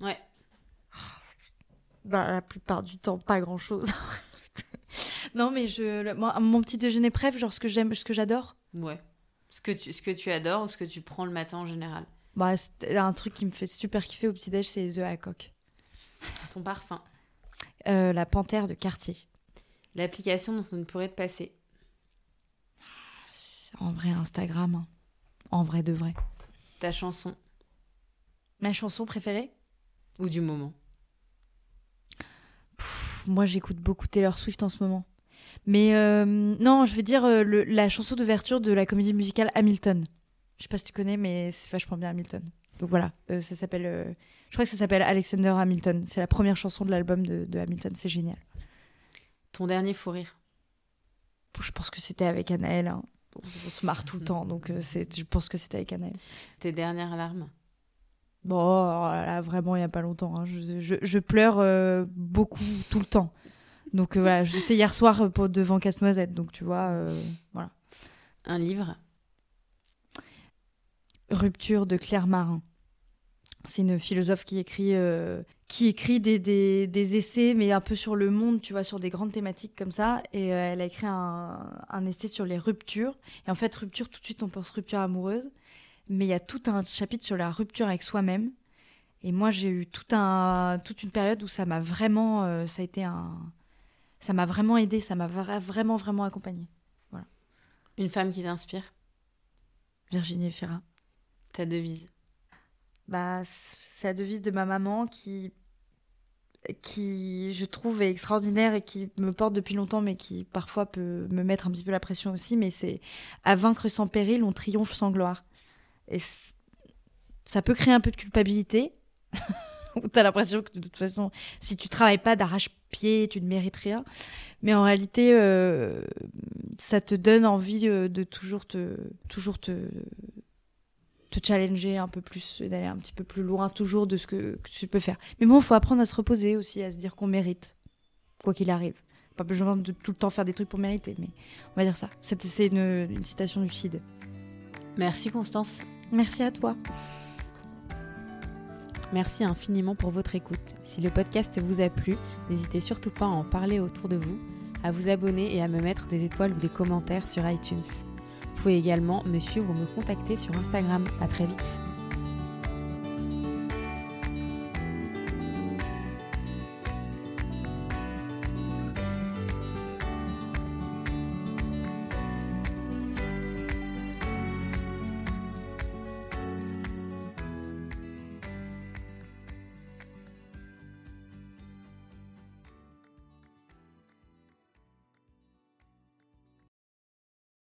Speaker 1: Ouais.
Speaker 2: Bah, la plupart du temps, pas grand chose. non, mais je, mon petit déjeuner préf, genre ce que j'aime, ce que j'adore.
Speaker 1: Ouais. Ce que, tu, ce que tu adores ou ce que tu prends le matin en général?
Speaker 2: Bah, un truc qui me fait super kiffer au petit déj, c'est les œufs à coque.
Speaker 1: Ton parfum.
Speaker 2: Euh, la panthère de quartier.
Speaker 1: L'application dont on ne pourrait te passer.
Speaker 2: En vrai, Instagram. Hein. En vrai de vrai.
Speaker 1: Ta chanson.
Speaker 2: Ma chanson préférée?
Speaker 1: Ou du moment
Speaker 2: moi, j'écoute beaucoup Taylor Swift en ce moment. Mais euh, non, je veux dire euh, la chanson d'ouverture de la comédie musicale Hamilton. Je sais pas si tu connais, mais c'est vachement bien Hamilton. Donc voilà, euh, ça s'appelle. je crois que ça s'appelle Alexander Hamilton. C'est la première chanson de l'album de, Hamilton. C'est génial.
Speaker 1: Ton dernier fou rire
Speaker 2: Je pense que c'était avec Anaël. Hein. On, se marre tout le temps, donc je pense que c'était avec Anaël.
Speaker 1: Tes dernières larmes
Speaker 2: Bon, oh là, vraiment, il n'y a pas longtemps. Hein. Je, pleure euh, beaucoup, tout le temps. Donc euh, voilà, j'étais hier soir pour, devant Casse-Noisette, donc tu vois, euh, voilà.
Speaker 1: Un livre?
Speaker 2: Rupture de Claire Marin. C'est une philosophe qui écrit, qui écrit des, des, essais, mais un peu sur le monde, tu vois, sur des grandes thématiques comme ça. Et elle a écrit un, un essai sur les ruptures. Et en fait, rupture, tout de suite, on pense rupture amoureuse mais il y a tout un chapitre sur la rupture avec soi-même. Et moi, j'ai eu tout un, toute une période où ça m'a vraiment, euh, ça a été un, ça m'a vraiment aidé, ça m'a vraiment, vraiment accompagné. Voilà.
Speaker 1: Une femme qui t'inspire?
Speaker 2: Virginie Ferra.
Speaker 1: Ta devise?
Speaker 2: Bah, c'est la devise de ma maman qui, qui, je trouve, est extraordinaire et qui me porte depuis longtemps, mais qui parfois peut me mettre un petit peu la pression aussi. Mais c'est à vaincre sans péril, on triomphe sans gloire. Et ça peut créer un peu de culpabilité. où tu as l'impression que de toute façon, si tu travailles pas d'arrache-pied, tu ne mérites rien. Mais en réalité, euh, ça te donne envie euh, de toujours te, toujours te, te challenger un peu plus, d'aller un petit peu plus loin toujours de ce que, tu peux faire. Mais bon, il faut apprendre à se reposer aussi, à se dire qu'on mérite, quoi qu'il arrive. Pas besoin de tout le temps faire des trucs pour mériter, mais on va dire ça. C'est une, une citation du CID.
Speaker 1: Merci Constance.
Speaker 2: Merci à toi.
Speaker 1: Merci infiniment pour votre écoute. Si le podcast vous a plu, n'hésitez surtout pas à en parler autour de vous, à vous abonner et à me mettre des étoiles ou des commentaires sur iTunes. Vous pouvez également me suivre ou me contacter sur Instagram. À très vite.